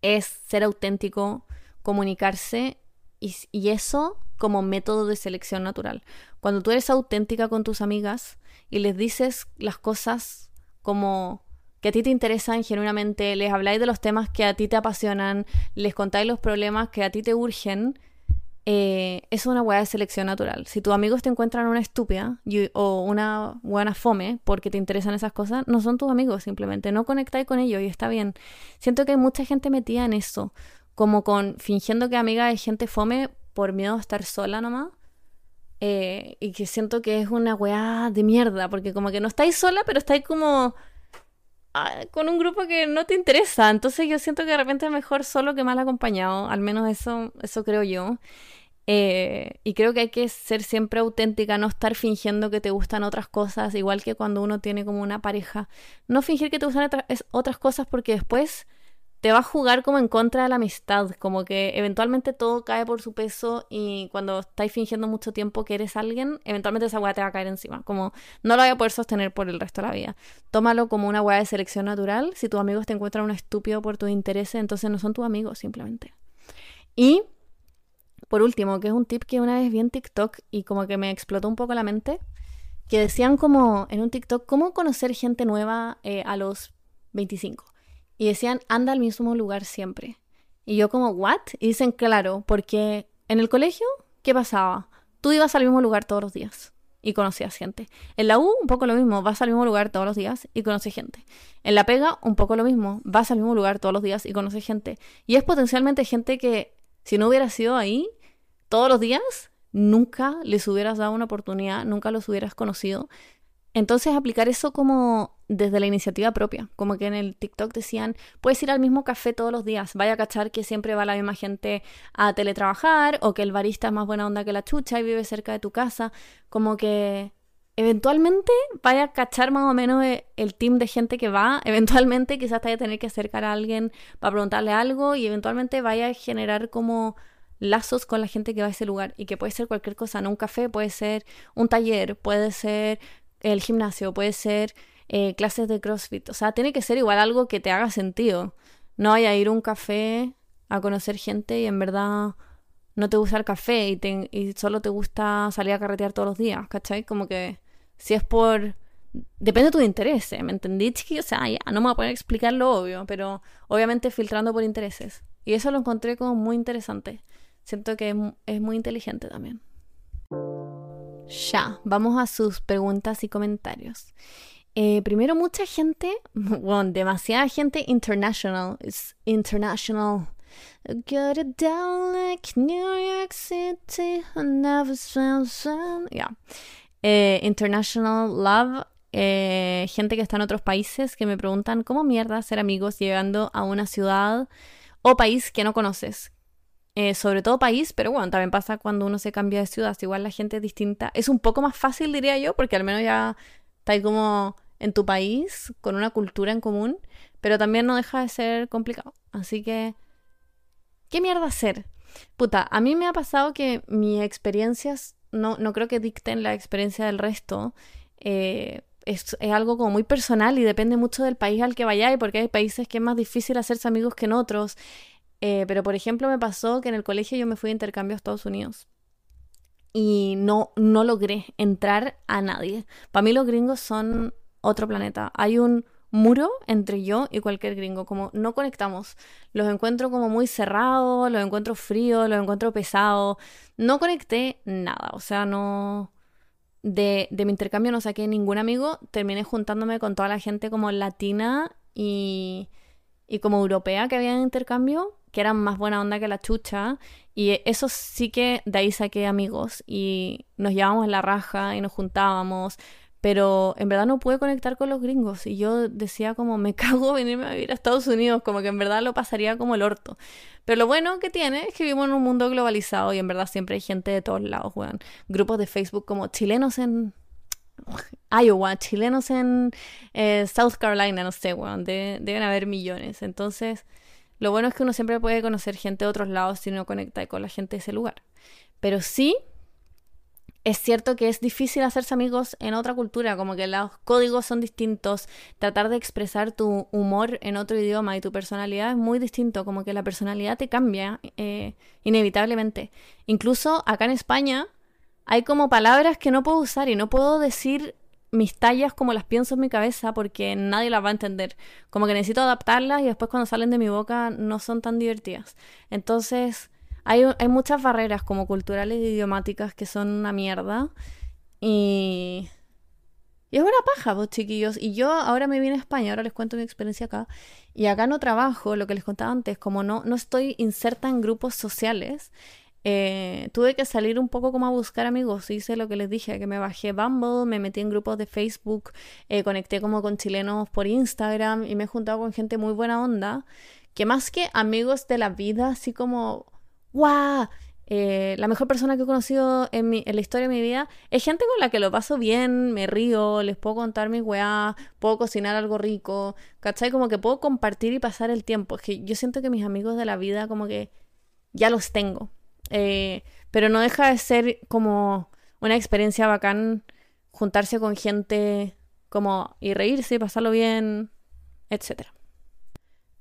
es ser auténtico, comunicarse y, y eso como método de selección natural. Cuando tú eres auténtica con tus amigas y les dices las cosas como que a ti te interesan genuinamente, les habláis de los temas que a ti te apasionan, les contáis los problemas que a ti te urgen, eh, es una hueá de selección natural. Si tus amigos te encuentran una estúpida o una buena fome porque te interesan esas cosas, no son tus amigos simplemente, no conectáis con ellos y está bien. Siento que hay mucha gente metida en eso, como con fingiendo que amiga es gente fome por miedo a estar sola nomás. Eh, y que siento que es una weá de mierda, porque como que no estáis sola, pero estáis como con un grupo que no te interesa. Entonces yo siento que de repente es mejor solo que mal acompañado. Al menos eso, eso creo yo. Eh, y creo que hay que ser siempre auténtica, no estar fingiendo que te gustan otras cosas, igual que cuando uno tiene como una pareja. No fingir que te gustan otras cosas porque después te va a jugar como en contra de la amistad, como que eventualmente todo cae por su peso y cuando estáis fingiendo mucho tiempo que eres alguien, eventualmente esa weá te va a caer encima, como no lo voy a poder sostener por el resto de la vida. Tómalo como una weá de selección natural, si tus amigos te encuentran un estúpido por tus intereses, entonces no son tus amigos simplemente. Y por último, que es un tip que una vez vi en TikTok y como que me explotó un poco la mente, que decían como en un TikTok, ¿cómo conocer gente nueva eh, a los 25? Y decían, anda al mismo lugar siempre. Y yo como, ¿what? Y dicen, claro, porque en el colegio, ¿qué pasaba? Tú ibas al mismo lugar todos los días y conocías gente. En la U, un poco lo mismo, vas al mismo lugar todos los días y conoces gente. En la pega, un poco lo mismo, vas al mismo lugar todos los días y conoces gente. Y es potencialmente gente que, si no hubiera sido ahí todos los días, nunca les hubieras dado una oportunidad, nunca los hubieras conocido. Entonces aplicar eso como desde la iniciativa propia, como que en el TikTok decían, puedes ir al mismo café todos los días, vaya a cachar que siempre va la misma gente a teletrabajar o que el barista es más buena onda que la chucha y vive cerca de tu casa, como que eventualmente vaya a cachar más o menos e, el team de gente que va, eventualmente quizás te vaya a tener que acercar a alguien para preguntarle algo y eventualmente vaya a generar como lazos con la gente que va a ese lugar. Y que puede ser cualquier cosa, no un café, puede ser un taller, puede ser el gimnasio, puede ser eh, clases de CrossFit. O sea, tiene que ser igual algo que te haga sentido. No vaya a ir a un café a conocer gente y en verdad no te gusta el café y, y solo te gusta salir a carretear todos los días, ¿cachai? Como que si es por... Depende de tu interés, ¿me entendí? O sea, ya, no me voy a poder explicar lo obvio, pero obviamente filtrando por intereses. Y eso lo encontré como muy interesante. Siento que es, es muy inteligente también. Ya, vamos a sus preguntas y comentarios. Eh, primero, mucha gente, bueno, demasiada gente international. Es international. Got it down like New York City. I never Yeah. International love. Eh, gente que está en otros países que me preguntan cómo mierda ser amigos llegando a una ciudad o país que no conoces. eh, sobre todo país, pero bueno, también pasa cuando uno se cambia de ciudad, igual la gente es distinta. Es un poco más fácil, diría yo, porque al menos ya está ahí como en tu país, con una cultura en común, pero también no deja de ser complicado. Así que, ¿qué mierda hacer? Puta, a mí me ha pasado que mis experiencias no, no creo que dicten la experiencia del resto. Eh, es, algo como muy personal y depende mucho del país al que vayáis, porque hay países que es más difícil hacerse amigos que en otros. Eh, pero, por ejemplo, me pasó que en el colegio yo me fui de intercambio a Estados Unidos y no, no logré entrar a nadie. Para mí los gringos son otro planeta. Hay un muro entre yo y cualquier gringo, como no conectamos. Los encuentro como muy cerrados, los encuentro fríos, los encuentro pesados. No conecté nada, o sea, no... De, de mi intercambio no saqué ningún amigo, terminé juntándome con toda la gente como latina y, y como europea que había en intercambio que eran más buena onda que la chucha. Y eso sí que de ahí saqué amigos y nos llevábamos la raja y nos juntábamos. Pero en verdad no pude conectar con los gringos. Y yo decía como, me cago venirme a vivir a Estados Unidos. Como que en verdad lo pasaría como el orto. Pero lo bueno que tiene es que vivimos en un mundo globalizado y en verdad siempre hay gente de todos lados, weón. Grupos de Facebook como chilenos en Iowa, chilenos en eh, South Carolina, no sé, weón. deben haber millones. Entonces lo bueno es que uno siempre puede conocer gente de otros lados si no conecta con la gente de ese lugar. Pero sí, es cierto que es difícil hacerse amigos en otra cultura, como que los códigos son distintos, tratar de expresar tu humor en otro idioma y tu personalidad es muy distinto, como que la personalidad te cambia eh, inevitablemente. Incluso acá en España hay como palabras que no puedo usar y no puedo decir mis tallas como las pienso en mi cabeza porque nadie las va a entender. Como que necesito adaptarlas y después cuando salen de mi boca no son tan divertidas. Entonces hay, hay muchas barreras como culturales e idiomáticas que son una mierda. Y... Es una paja, vos chiquillos. Y yo ahora me vine a España, ahora les cuento mi experiencia acá. Y acá no trabajo, lo que les contaba antes, como no, no estoy inserta en grupos sociales, eh, tuve que salir un poco como a buscar amigos. Hice lo que les dije, que me bajé Bumble, me metí en grupos de Facebook, eh, conecté como con chilenos por Instagram y me he juntado con gente muy buena onda. Que más que amigos de la vida, así como, ¡guau! Eh, la mejor persona que he conocido en, mi, en la historia de mi vida es gente con la que lo paso bien, me río, les puedo contar mis weá, puedo cocinar algo rico, ¿cachai? Como que puedo compartir y pasar el tiempo. Es que yo siento que mis amigos de la vida como que ya los tengo. Eh, pero no deja de ser como una experiencia bacán juntarse con gente como y reírse, pasarlo bien, etc.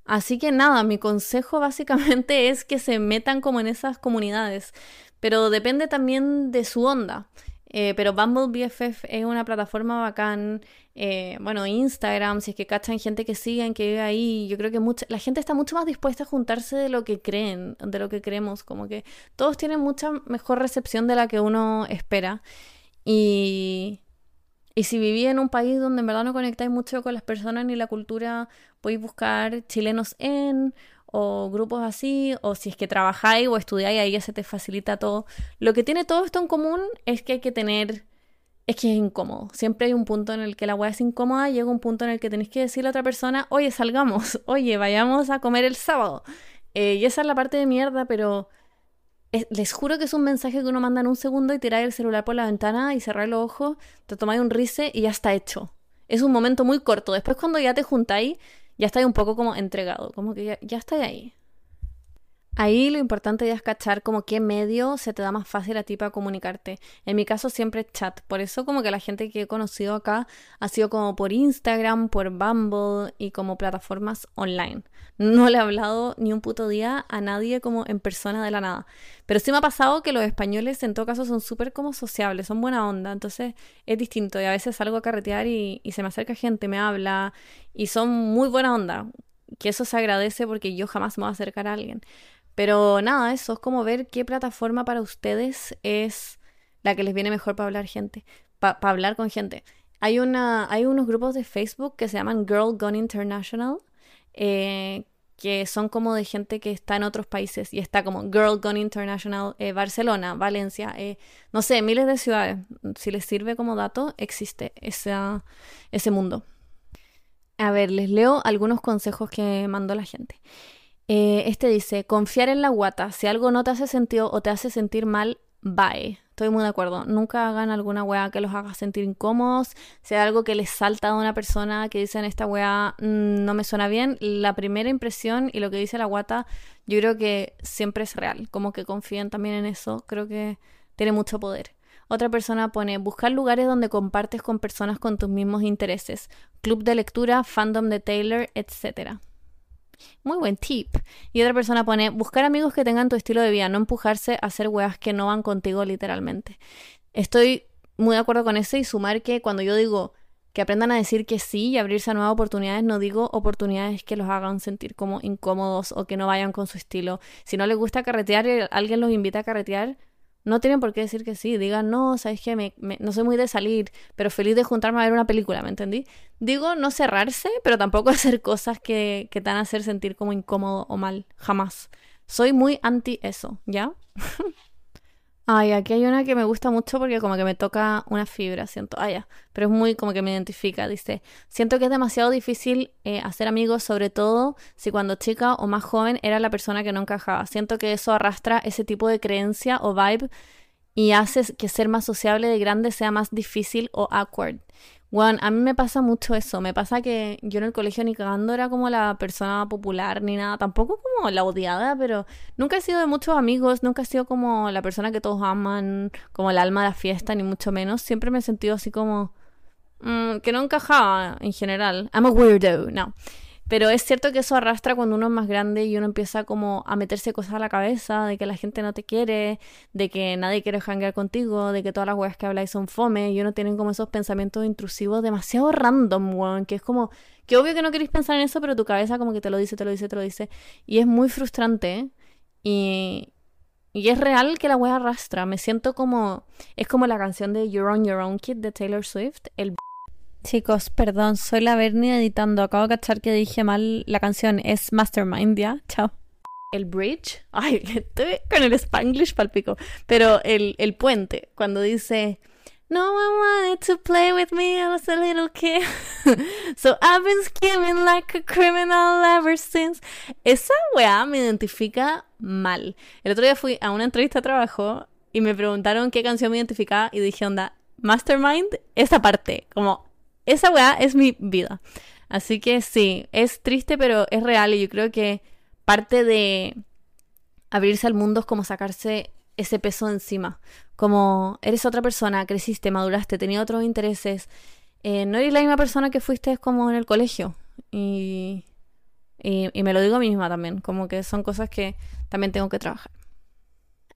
Así que nada, mi consejo básicamente es que se metan como en esas comunidades, pero depende también de su onda. Eh, pero Bumble BFF es una plataforma bacán. Eh, bueno, Instagram, si es que cachan gente que siguen, que vive ahí, yo creo que mucha, la gente está mucho más dispuesta a juntarse de lo que creen, de lo que creemos. Como que todos tienen mucha mejor recepción de la que uno espera. Y, y si viví en un país donde en verdad no conectáis mucho con las personas ni la cultura, podéis buscar chilenos en o grupos así, o si es que trabajáis o estudiáis, ahí ya se te facilita todo. Lo que tiene todo esto en común es que hay que tener, es que es incómodo. Siempre hay un punto en el que la weá es incómoda, llega un punto en el que tenéis que decirle a otra persona, oye, salgamos, oye, vayamos a comer el sábado. Eh, y esa es la parte de mierda, pero les juro que es un mensaje que uno manda en un segundo y tiráis el celular por la ventana y cerráis los ojos, te tomáis un rise y ya está hecho. Es un momento muy corto. Después cuando ya te juntáis, ya estáis un poco como entregado, como que ya, ya estáis ahí. Ahí lo importante es cachar como qué medio se te da más fácil a ti para comunicarte. En mi caso siempre chat. Por eso como que la gente que he conocido acá ha sido como por Instagram, por Bumble y como plataformas online. No le he hablado ni un puto día a nadie como en persona de la nada. Pero sí me ha pasado que los españoles en todo caso son súper como sociables, son buena onda. Entonces es distinto y a veces salgo a carretear y, y se me acerca gente, me habla y son muy buena onda. Que eso se agradece porque yo jamás me voy a acercar a alguien. Pero nada, eso es como ver qué plataforma para ustedes es la que les viene mejor para hablar gente, para hablar con gente. Hay, una, hay unos grupos de Facebook que se llaman Girl Gone International, eh, que son como de gente que está en otros países y está como Girl Gone International, eh, Barcelona, Valencia, eh, no sé, miles de ciudades. Si les sirve como dato, existe esa, ese mundo. A ver, les leo algunos consejos que mandó la gente. Eh, este dice, confiar en la guata. Si algo no te hace sentido o te hace sentir mal, bye. Estoy muy de acuerdo. Nunca hagan alguna weá que los haga sentir incómodos. Si hay algo que les salta a una persona que dicen esta weá mm, no me suena bien, la primera impresión y lo que dice la guata, yo creo que siempre es real. Como que confíen también en eso. Creo que tiene mucho poder. Otra persona pone buscar lugares donde compartes con personas con tus mismos intereses. Club de lectura, fandom de Taylor, etc. Muy buen tip. Y otra persona pone, buscar amigos que tengan tu estilo de vida, no empujarse a hacer weas que no van contigo literalmente. Estoy muy de acuerdo con eso y sumar que cuando yo digo que aprendan a decir que sí y abrirse a nuevas oportunidades, no digo oportunidades que los hagan sentir como incómodos o que no vayan con su estilo. Si no les gusta carretear y alguien los invita a carretear, no tienen por qué decir que sí. Digan, no, sabes que me, no soy muy de salir, pero feliz de juntarme a ver una película, ¿me entendí? Digo, no cerrarse, pero tampoco hacer cosas que, que te van a hacer sentir como incómodo o mal. Jamás. Soy muy anti eso, ¿ya? Ay, aquí hay una que me gusta mucho porque como que me toca una fibra, siento. Ah, ya. Pero es muy como que me identifica. Dice, siento que es demasiado difícil eh, hacer amigos, sobre todo si cuando chica o más joven era la persona que no encajaba. Siento que eso arrastra ese tipo de creencia o vibe y hace que ser más sociable de grande sea más difícil o awkward. Bueno, a mí me pasa mucho eso. Me pasa que yo en el colegio ni cagando era como la persona popular ni nada. Tampoco como la odiada, pero nunca he sido de muchos amigos. Nunca he sido como la persona que todos aman, como el alma de la fiesta, ni mucho menos. Siempre me he sentido así como. Mm, que no encajaba en general. I'm a weirdo. No. Pero es cierto que eso arrastra cuando uno es más grande y uno empieza como a meterse cosas a la cabeza, de que la gente no te quiere, de que nadie quiere hangar contigo, de que todas las weas que habláis son fome, y uno tiene como esos pensamientos intrusivos demasiado random, weón, que es como, que obvio que no queréis pensar en eso, pero tu cabeza como que te lo dice, te lo dice, te lo dice, y es muy frustrante, y, y es real que la wea arrastra, me siento como, es como la canción de You're on Your Own Kid de Taylor Swift, el Chicos, perdón, soy la Bernie editando. Acabo de cachar que dije mal la canción. Es Mastermind, ¿ya? Chao. El bridge. Ay, estoy con el spanglish palpico. Pero el, el puente, cuando dice... No one wanted to play with me, I was a little kid. so I've been scheming like a criminal ever since. Esa weá me identifica mal. El otro día fui a una entrevista de trabajo y me preguntaron qué canción me identificaba y dije, onda, Mastermind, esa parte. Como, esa weá es mi vida. Así que sí, es triste, pero es real y yo creo que parte de abrirse al mundo es como sacarse ese peso encima. Como eres otra persona, creciste, maduraste, tenías otros intereses. Eh, no eres la misma persona que fuiste como en el colegio. Y, y me lo digo a mí misma también, como que son cosas que también tengo que trabajar.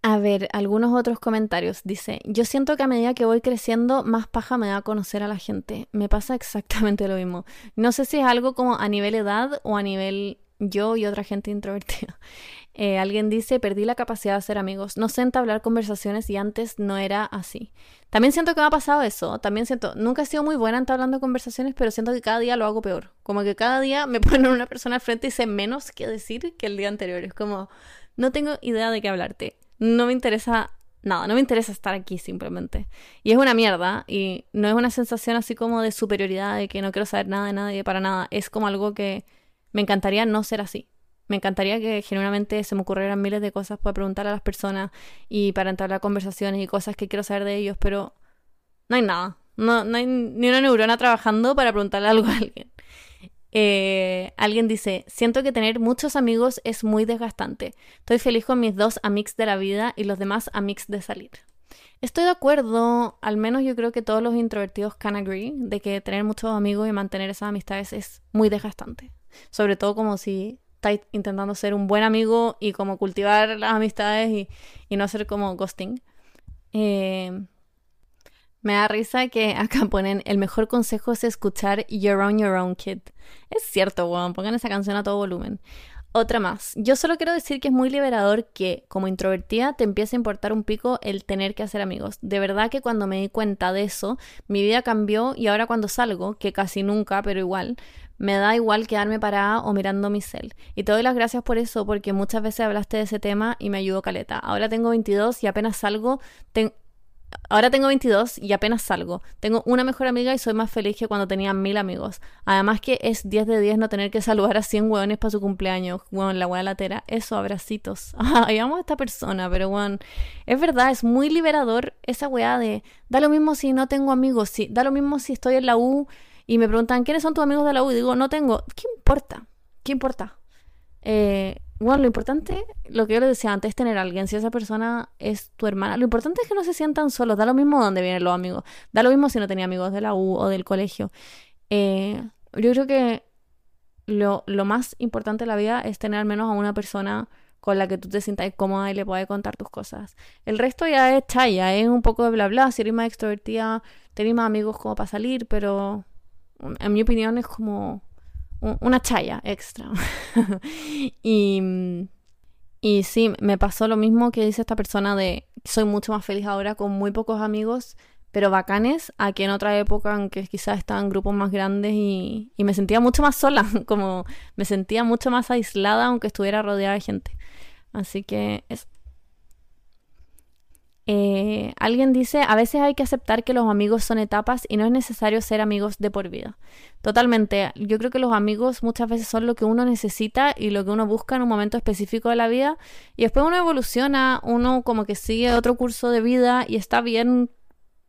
A ver, algunos otros comentarios. Dice, yo siento que a medida que voy creciendo, más paja me da a conocer a la gente. Me pasa exactamente lo mismo. No sé si es algo como a nivel edad o a nivel yo y otra gente introvertida. Eh, alguien dice, perdí la capacidad de hacer amigos. No sé entablar conversaciones y antes no era así. También siento que me ha pasado eso. También siento, nunca he sido muy buena entablando conversaciones, pero siento que cada día lo hago peor. Como que cada día me ponen una persona al frente y sé menos que decir que el día anterior. Es como, no tengo idea de qué hablarte no me interesa nada, no me interesa estar aquí simplemente. Y es una mierda y no es una sensación así como de superioridad, de que no quiero saber nada de nadie para nada. Es como algo que me encantaría no ser así. Me encantaría que genuinamente se me ocurrieran miles de cosas para preguntar a las personas y para entrar a conversaciones y cosas que quiero saber de ellos, pero no hay nada. No, no hay ni una neurona trabajando para preguntarle algo a alguien. Eh, alguien dice, siento que tener muchos amigos es muy desgastante. Estoy feliz con mis dos amics de la vida y los demás amics de salir. Estoy de acuerdo, al menos yo creo que todos los introvertidos can agree, de que tener muchos amigos y mantener esas amistades es muy desgastante. Sobre todo como si estáis intentando ser un buen amigo y como cultivar las amistades y, no hacer como ghosting. Eh, me da risa que acá ponen el mejor consejo es escuchar You're on Your Own Kid. Es cierto, weón, pongan esa canción a todo volumen. Otra más. Yo solo quiero decir que es muy liberador que, como introvertida, te empiece a importar un pico el tener que hacer amigos. De verdad que cuando me di cuenta de eso, mi vida cambió y ahora cuando salgo, que casi nunca, pero igual, me da igual quedarme parada o mirando mi cel. Y te doy las gracias por eso, porque muchas veces hablaste de ese tema y me ayudó caleta. Ahora tengo 22 y apenas salgo, Ahora tengo 22 y apenas salgo. Tengo una mejor amiga y soy más feliz que cuando tenía mil amigos. Además que es 10 de 10 no tener que saludar a 100 hueones para su cumpleaños. Hueón, la hueá latera. Eso, abracitos. Ay, amo a esta persona, pero hueón, es verdad, es muy liberador esa hueá de... Da lo mismo si no tengo amigos, si, da lo mismo si estoy en la U y me preguntan, ¿quiénes son tus amigos de la U? Y digo, no tengo. ¿Qué importa? ¿Qué importa? Eh, bueno, lo importante, lo que yo les decía antes, es tener a alguien. Si esa persona es tu hermana, lo importante es que no se sientan solos. Da lo mismo dónde vienen los amigos. Da lo mismo si no tenía amigos de la U o del colegio. Eh, yo creo que lo, lo, más importante de la vida es tener al menos a una persona con la que tú te sientas cómoda y le puedas contar tus cosas. El resto ya es chaya, es un poco de bla bla. Si eres más extrovertida, tenés más amigos como para salir, pero en mi opinión es como una chaya extra. y, y sí, me pasó lo mismo que dice esta persona de soy mucho más feliz ahora con muy pocos amigos, pero bacanes, a que en otra época en que quizás estaba en grupos más grandes y, y me sentía mucho más sola, como me sentía mucho más aislada aunque estuviera rodeada de gente. Así que es, eh, alguien dice, a veces hay que aceptar que los amigos son etapas y no es necesario ser amigos de por vida. Totalmente. Yo creo que los amigos muchas veces son lo que uno necesita y lo que uno busca en un momento específico de la vida. Y después uno evoluciona, uno como que sigue otro curso de vida y está bien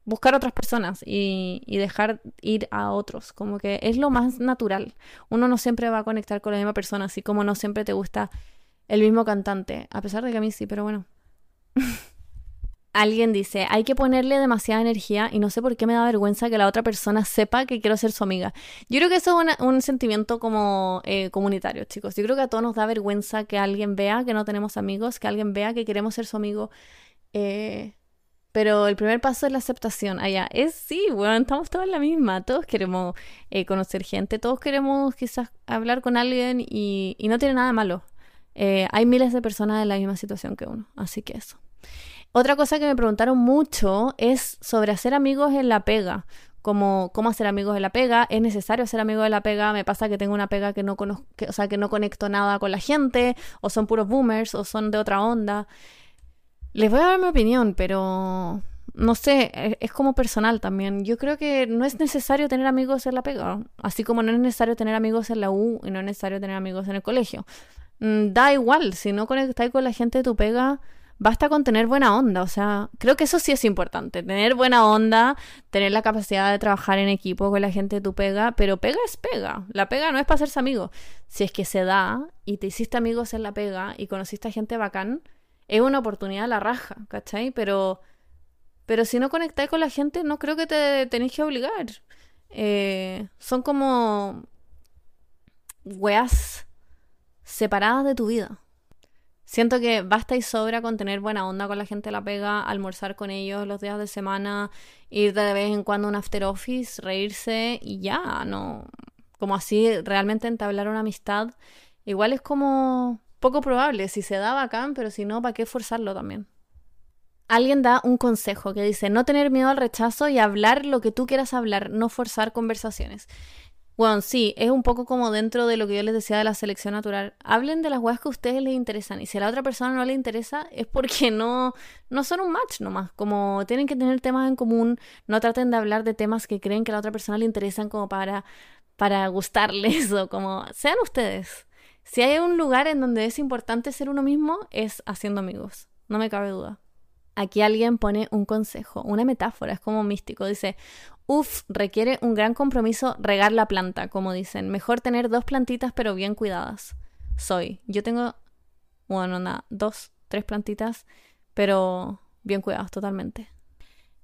buscar otras personas y, y dejar ir a otros. Como que es lo más natural. Uno no siempre va a conectar con la misma persona, así como no siempre te gusta el mismo cantante. A pesar de que a mí sí, pero bueno. Alguien dice, hay que ponerle demasiada energía y no sé por qué me da vergüenza que la otra persona sepa que quiero ser su amiga. Yo creo que eso es un sentimiento como eh, comunitario, chicos. Yo creo que a todos nos da vergüenza que alguien vea que no tenemos amigos, que alguien vea que queremos ser su amigo. Eh, pero el primer paso es la aceptación. Allá es sí, bueno, estamos todos en la misma. Todos queremos eh, conocer gente, todos queremos quizás hablar con alguien y, y no tiene nada de malo. hay miles de personas en la misma situación que uno, así que eso. Otra cosa que me preguntaron mucho es sobre hacer amigos en la pega. Como cómo hacer amigos en la pega, es necesario hacer amigos en la pega, me pasa que tengo una pega que no conozco, o sea, que no conecto nada con la gente, o son puros boomers, o son de otra onda. Les voy a dar mi opinión, pero no sé, e, es como personal también. Yo creo que no es necesario tener amigos en la pega, así como no es necesario tener amigos en la U y no es necesario tener amigos en el colegio. Mm, da igual, si no conectáis con la gente de tu pega, basta con tener buena onda. O sea, creo que eso sí es importante. Tener buena onda, tener la capacidad de trabajar en equipo con la gente de tu pega, pero pega es pega. La pega no es para hacerse amigo. Si es que se da y te hiciste amigos en la pega y conociste a gente bacán, es una oportunidad a la raja, ¿cachai? Pero, pero si no conectáis con la gente, no creo que te tenéis que obligar. Eh, son como weas separadas de tu vida. Siento que basta y sobra con tener buena onda con la gente de la pega, almorzar con ellos los días de semana, ir de vez en cuando a un after office, reírse y ya, no. Como así realmente entablar una amistad. Igual es como poco probable. Si se da bacán, pero si no, ¿para qué forzarlo también? Alguien da un consejo que dice no tener miedo al rechazo y hablar lo que tú quieras hablar, no forzar conversaciones. Bueno, sí, es un poco como dentro de lo que yo les decía de la selección natural. Hablen de las weas que a ustedes les interesan. Y si a la otra persona no le interesa, es porque no, no son un match nomás. Como tienen que tener temas en común, no traten de hablar de temas que creen que a la otra persona le interesan como para, para gustarles o como sean ustedes. Si hay un lugar en donde es importante ser uno mismo, es haciendo amigos. No me cabe duda. Aquí alguien pone un consejo, una metáfora, es como místico. Dice, Uf, requiere un gran compromiso regar la planta, como dicen. Mejor tener dos plantitas pero bien cuidadas. Soy. Yo tengo, bueno, nada, dos, tres plantitas, pero bien cuidadas totalmente.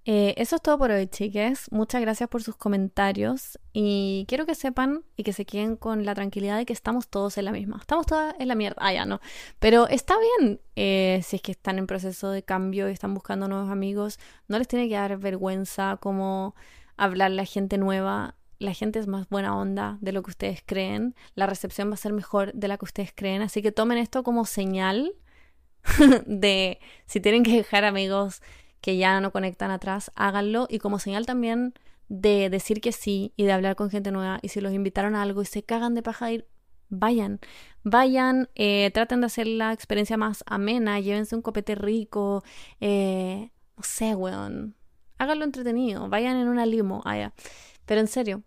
Eh, eso es todo por hoy, chiques. Muchas gracias por sus comentarios y quiero que sepan y que se queden con la tranquilidad de que estamos todos en la misma. Estamos todas en la mierda. Ah, ya no. Pero está bien eh, si es que están en proceso de cambio y están buscando nuevos amigos. No les tiene que dar vergüenza como hablarle a gente nueva. La gente es más buena onda de lo que ustedes creen. La recepción va a ser mejor de la que ustedes creen. Así que tomen esto como señal de si tienen que dejar amigos que ya no conectan atrás, háganlo y como señal también de decir que sí y de hablar con gente nueva y si los invitaron a algo y se cagan de paja ir, vayan, vayan, eh, traten de hacer la experiencia más amena, llévense un copete rico, eh, no sé, weón, háganlo entretenido, vayan en una limo allá. Pero en serio,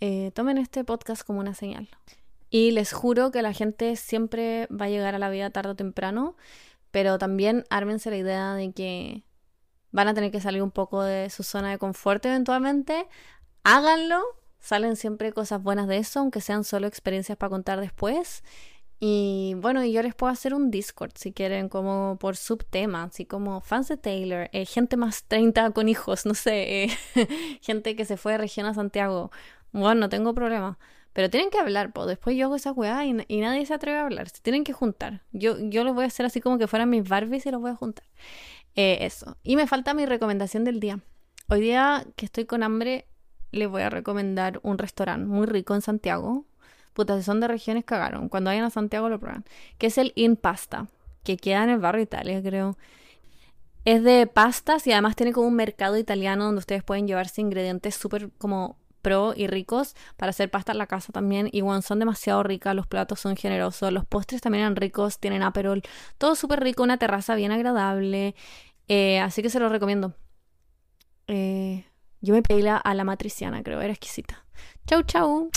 eh, tomen este podcast como una señal. Y les juro que la gente siempre va a llegar a la vida tarde o temprano, pero también ármense la idea de que van a tener que salir un poco de su zona de confort eventualmente. Háganlo, salen siempre cosas buenas de eso, aunque sean solo experiencias para contar después. Y bueno, yo les puedo hacer un Discord si quieren, como por subtema, así como fans de Taylor, eh, gente más 30 con hijos, no sé, eh, gente que se fue de región a Santiago. Bueno, no tengo problema. Pero tienen que hablar, pues después yo hago esa weá y, nadie se atreve a hablar. Se tienen que juntar. Yo, yo los voy a hacer así como que fueran mis Barbies y los voy a juntar. Eh, eso. Y me falta mi recomendación del día. Hoy día que estoy con hambre, les voy a recomendar un restaurante muy rico en Santiago. Puta, si son de regiones cagaron. Cuando vayan a Santiago lo prueban. Que es el In Pasta. Que queda en el barrio Italia, creo. Es de pastas y además tiene como un mercado italiano donde ustedes pueden llevarse ingredientes súper como pro y ricos para hacer pasta en la casa también. Y bueno, son demasiado ricas, los platos son generosos, los postres también eran ricos, tienen aperol, todo súper rico, una terraza bien agradable. Eh, así que se lo recomiendo. Eh, yo me pedí a la matriciana, creo, era exquisita. Chau, chau.